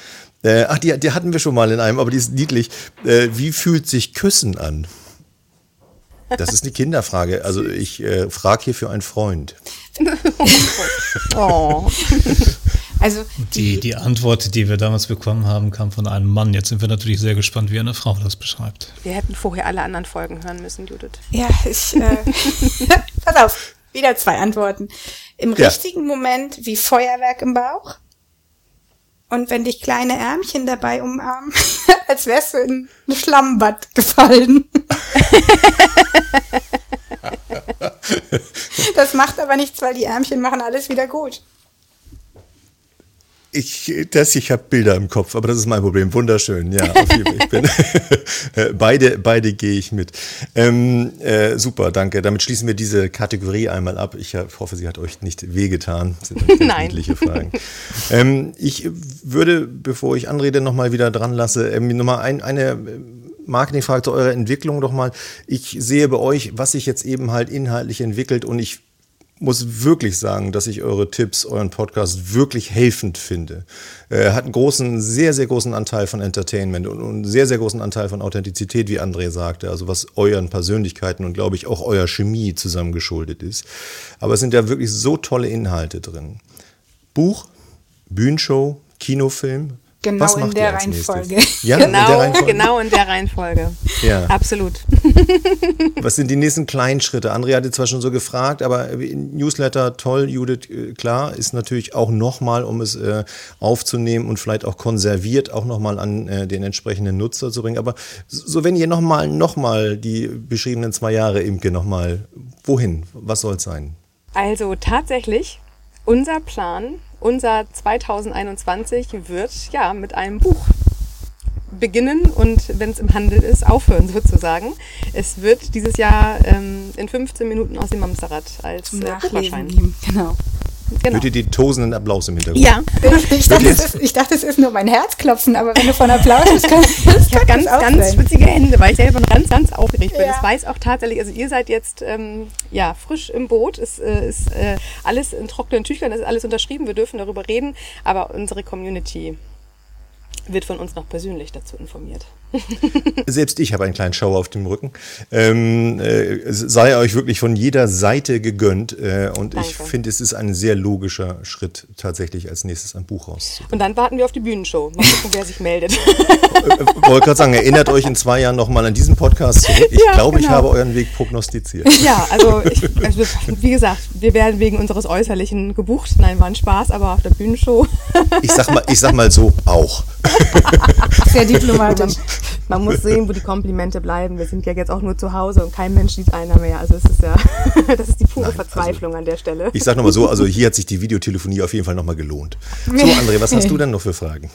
Äh, ach, die, die hatten wir schon mal in einem, aber die ist niedlich. Äh, wie fühlt sich Küssen an? Das ist eine Kinderfrage. Also ich äh, frage hier für einen Freund. *laughs* oh. Also die, die Antwort, die wir damals bekommen haben, kam von einem Mann. Jetzt sind wir natürlich sehr gespannt, wie eine Frau das beschreibt. Wir hätten vorher alle anderen Folgen hören müssen, Judith. Ja, ich. Äh, *laughs* pass auf, wieder zwei Antworten. Im ja. richtigen Moment wie Feuerwerk im Bauch. Und wenn dich kleine Ärmchen dabei umarmen, *laughs* als wärst du in ein Schlammbad gefallen. *laughs* das macht aber nichts, weil die Ärmchen machen alles wieder gut. Ich, das, ich habe Bilder im Kopf, aber das ist mein Problem. Wunderschön, ja. ich bin, *laughs* beide, beide gehe ich mit. Ähm, äh, super, danke. Damit schließen wir diese Kategorie einmal ab. Ich hoffe, sie hat euch nicht wehgetan. Das sind Nein. Fragen. *laughs* ähm, ich würde, bevor ich anrede, nochmal wieder dran lasse, ähm, nochmal ein, eine Marketingfrage zu eurer Entwicklung doch mal. Ich sehe bei euch, was sich jetzt eben halt inhaltlich entwickelt und ich muss wirklich sagen, dass ich eure Tipps, euren Podcast wirklich helfend finde. Er äh, hat einen großen, sehr, sehr großen Anteil von Entertainment und einen sehr, sehr großen Anteil von Authentizität, wie André sagte, also was euren Persönlichkeiten und glaube ich auch eurer Chemie zusammengeschuldet ist. Aber es sind ja wirklich so tolle Inhalte drin. Buch, Bühnenshow, Kinofilm, Genau Was in der Reihenfolge. *laughs* Ja, genau, in der Reihenfolge. genau in der Reihenfolge. Ja. Absolut. *laughs* Was sind die nächsten kleinen Schritte? Andrea hatte zwar schon so gefragt, aber Newsletter, toll, Judith, äh, klar, ist natürlich auch nochmal, um es äh, aufzunehmen und vielleicht auch konserviert auch nochmal an äh, den entsprechenden Nutzer zu bringen. Aber so, wenn ihr nochmal, nochmal die beschriebenen zwei Jahre Imke nochmal, wohin? Was soll es sein? Also tatsächlich, unser Plan unser 2021 wird ja mit einem Buch beginnen und wenn es im Handel ist, aufhören *laughs* sozusagen. Es wird dieses Jahr ähm, in 15 Minuten aus dem Mamsterrad als äh, Buchschein. Genau. Genau. Hört ihr die tosenden Applaus im Hintergrund? Ja. Ich dachte, es ist, ich dachte, es ist nur mein Herzklopfen, aber wenn du von Applaus bist, kann *laughs* Ich habe ganz, ganz schwitzige Hände, weil ich selber noch ganz, ganz aufgeregt bin. Ja. Das weiß auch tatsächlich, also ihr seid jetzt ähm, ja, frisch im Boot, es äh, ist äh, alles in trockenen Tüchern, es ist alles unterschrieben, wir dürfen darüber reden, aber unsere Community wird von uns noch persönlich dazu informiert. *laughs* Selbst ich habe einen kleinen Schauer auf dem Rücken. Ähm, äh, sei euch wirklich von jeder Seite gegönnt. Äh, und Danke. ich finde, es ist ein sehr logischer Schritt, tatsächlich als nächstes ein Buch rauszubringen. Und dann warten wir auf die Bühnenshow. Mal gucken, wer sich meldet. Äh, wollte gerade sagen, erinnert euch in zwei Jahren nochmal an diesen Podcast zurück. Ich ja, glaube, genau. ich habe euren Weg prognostiziert. Ja, also, ich, also, wie gesagt, wir werden wegen unseres Äußerlichen gebucht. Nein, war ein Spaß, aber auf der Bühnenshow. ich, sag mal, ich sag mal so, auch. Sehr diplomatisch *laughs* man muss sehen, wo die Komplimente bleiben. Wir sind ja jetzt auch nur zu Hause und kein Mensch sieht einer mehr. Also es ist ja, *laughs* das ist die pure Nein, Verzweiflung also, an der Stelle. Ich sag nochmal so, also hier hat sich die Videotelefonie auf jeden Fall nochmal gelohnt. So, André, was hast du denn noch für Fragen?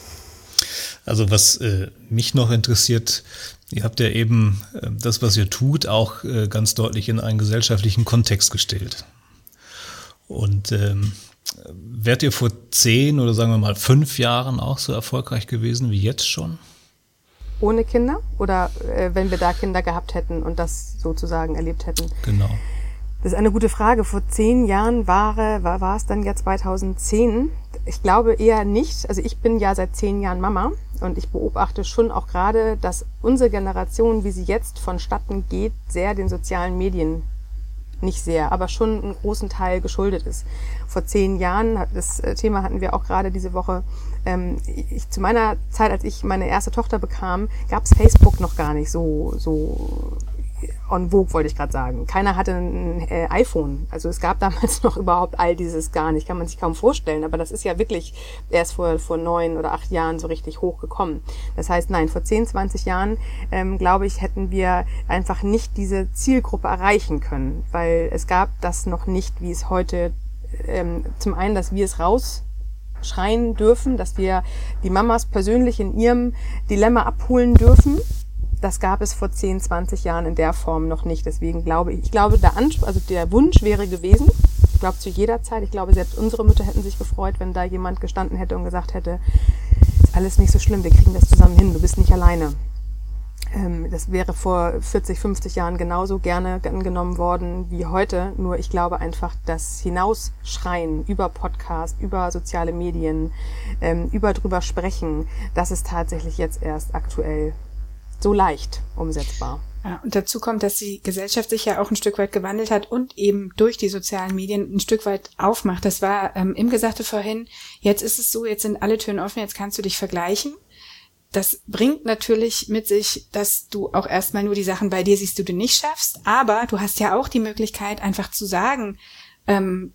Also was äh, mich noch interessiert, ihr habt ja eben äh, das, was ihr tut, auch äh, ganz deutlich in einen gesellschaftlichen Kontext gestellt. Und ähm, wärt ihr vor zehn oder sagen wir mal fünf Jahren auch so erfolgreich gewesen wie jetzt schon? Ohne Kinder oder äh, wenn wir da Kinder gehabt hätten und das sozusagen erlebt hätten? Genau. Das ist eine gute Frage. Vor zehn Jahren war, war, war es dann ja 2010. Ich glaube eher nicht. Also ich bin ja seit zehn Jahren Mama und ich beobachte schon auch gerade, dass unsere Generation, wie sie jetzt vonstatten geht, sehr den sozialen Medien nicht sehr, aber schon einen großen Teil geschuldet ist. Vor zehn Jahren, das äh, Thema hatten wir auch gerade diese Woche, ähm, ich, zu meiner Zeit, als ich meine erste Tochter bekam, gab es Facebook noch gar nicht so, so on vogue, wollte ich gerade sagen. Keiner hatte ein äh, iPhone. Also es gab *laughs* damals noch überhaupt all dieses gar nicht. Kann man sich kaum vorstellen. Aber das ist ja wirklich erst vor, vor neun oder acht Jahren so richtig hochgekommen. Das heißt, nein, vor zehn, zwanzig Jahren, ähm, glaube ich, hätten wir einfach nicht diese Zielgruppe erreichen können. Weil es gab das noch nicht, wie es heute ähm, zum einen, dass wir es raus schreien dürfen, dass wir die Mamas persönlich in ihrem Dilemma abholen dürfen das gab es vor 10, 20 Jahren in der Form noch nicht. Deswegen glaube ich, ich glaube, der, Anspruch, also der Wunsch wäre gewesen, ich glaube zu jeder Zeit, ich glaube, selbst unsere Mütter hätten sich gefreut, wenn da jemand gestanden hätte und gesagt hätte, ist alles nicht so schlimm, wir kriegen das zusammen hin, du bist nicht alleine. Ähm, das wäre vor 40, 50 Jahren genauso gerne angenommen worden wie heute. Nur ich glaube einfach, das Hinausschreien über Podcast, über soziale Medien, ähm, über drüber sprechen, das ist tatsächlich jetzt erst aktuell so leicht umsetzbar. Ja, und dazu kommt, dass die Gesellschaft sich ja auch ein Stück weit gewandelt hat und eben durch die sozialen Medien ein Stück weit aufmacht. Das war ähm, im Gesagte vorhin, jetzt ist es so, jetzt sind alle Türen offen, jetzt kannst du dich vergleichen das bringt natürlich mit sich, dass du auch erstmal nur die Sachen bei dir siehst, die du nicht schaffst. Aber du hast ja auch die Möglichkeit, einfach zu sagen, ähm,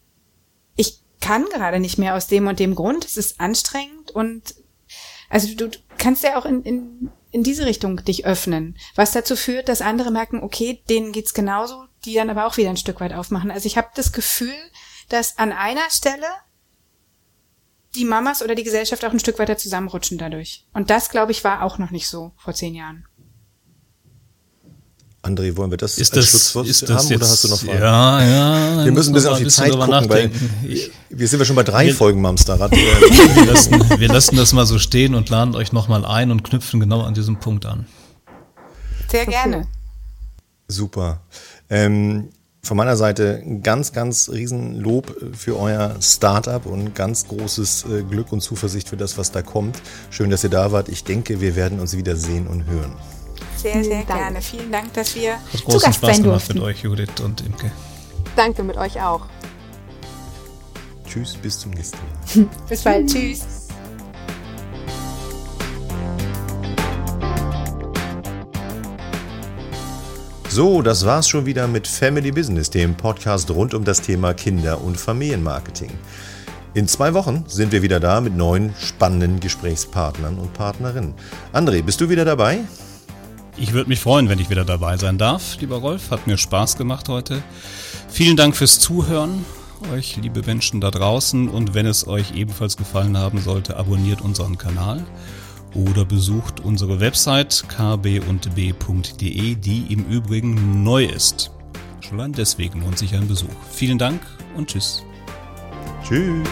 ich kann gerade nicht mehr aus dem und dem Grund. Es ist anstrengend und also du, kannst ja auch in, in, in diese Richtung dich öffnen, was dazu führt, dass andere merken, okay, denen geht's genauso, die dann aber auch wieder ein Stück weit aufmachen. Also ich habe das Gefühl, dass an einer Stelle die Mamas oder die Gesellschaft auch ein Stück weiter zusammenrutschen dadurch. Und das, glaube ich, war auch noch nicht so vor zehn Jahren. André, wollen wir das ist als das, Schlusswort ist haben das jetzt, oder hast du noch Fragen? Ja, ja. Wir müssen ein bisschen auf die Zeit gucken, weil ich, wir sind ja schon bei drei wir, Folgen Mamsterrad. *laughs* wir, lassen, wir lassen das mal so stehen und laden euch nochmal ein und knüpfen genau an diesem Punkt an. Sehr gerne. Super. Ähm, von meiner Seite ganz, ganz riesen Lob für euer Startup und ganz großes äh, Glück und Zuversicht für das, was da kommt. Schön, dass ihr da wart. Ich denke, wir werden uns wieder sehen und hören. Sehr, sehr gerne. Vielen Dank, dass wir Hat großen zu Gast Spaß sein gemacht durften. mit euch, Judith und Imke. Danke mit euch auch. Tschüss, bis zum nächsten Mal. bis bald. Tschüss. So, das war's schon wieder mit Family Business, dem Podcast rund um das Thema Kinder- und Familienmarketing. In zwei Wochen sind wir wieder da mit neuen spannenden Gesprächspartnern und Partnerinnen. André, bist du wieder dabei? Ich würde mich freuen, wenn ich wieder dabei sein darf, lieber Rolf. Hat mir Spaß gemacht heute. Vielen Dank fürs Zuhören, euch liebe Menschen da draußen. Und wenn es euch ebenfalls gefallen haben sollte, abonniert unseren Kanal oder besucht unsere Website kbundb.de, die im Übrigen neu ist. Schon deswegen lohnt sich ein Besuch. Vielen Dank und tschüss. Tschüss.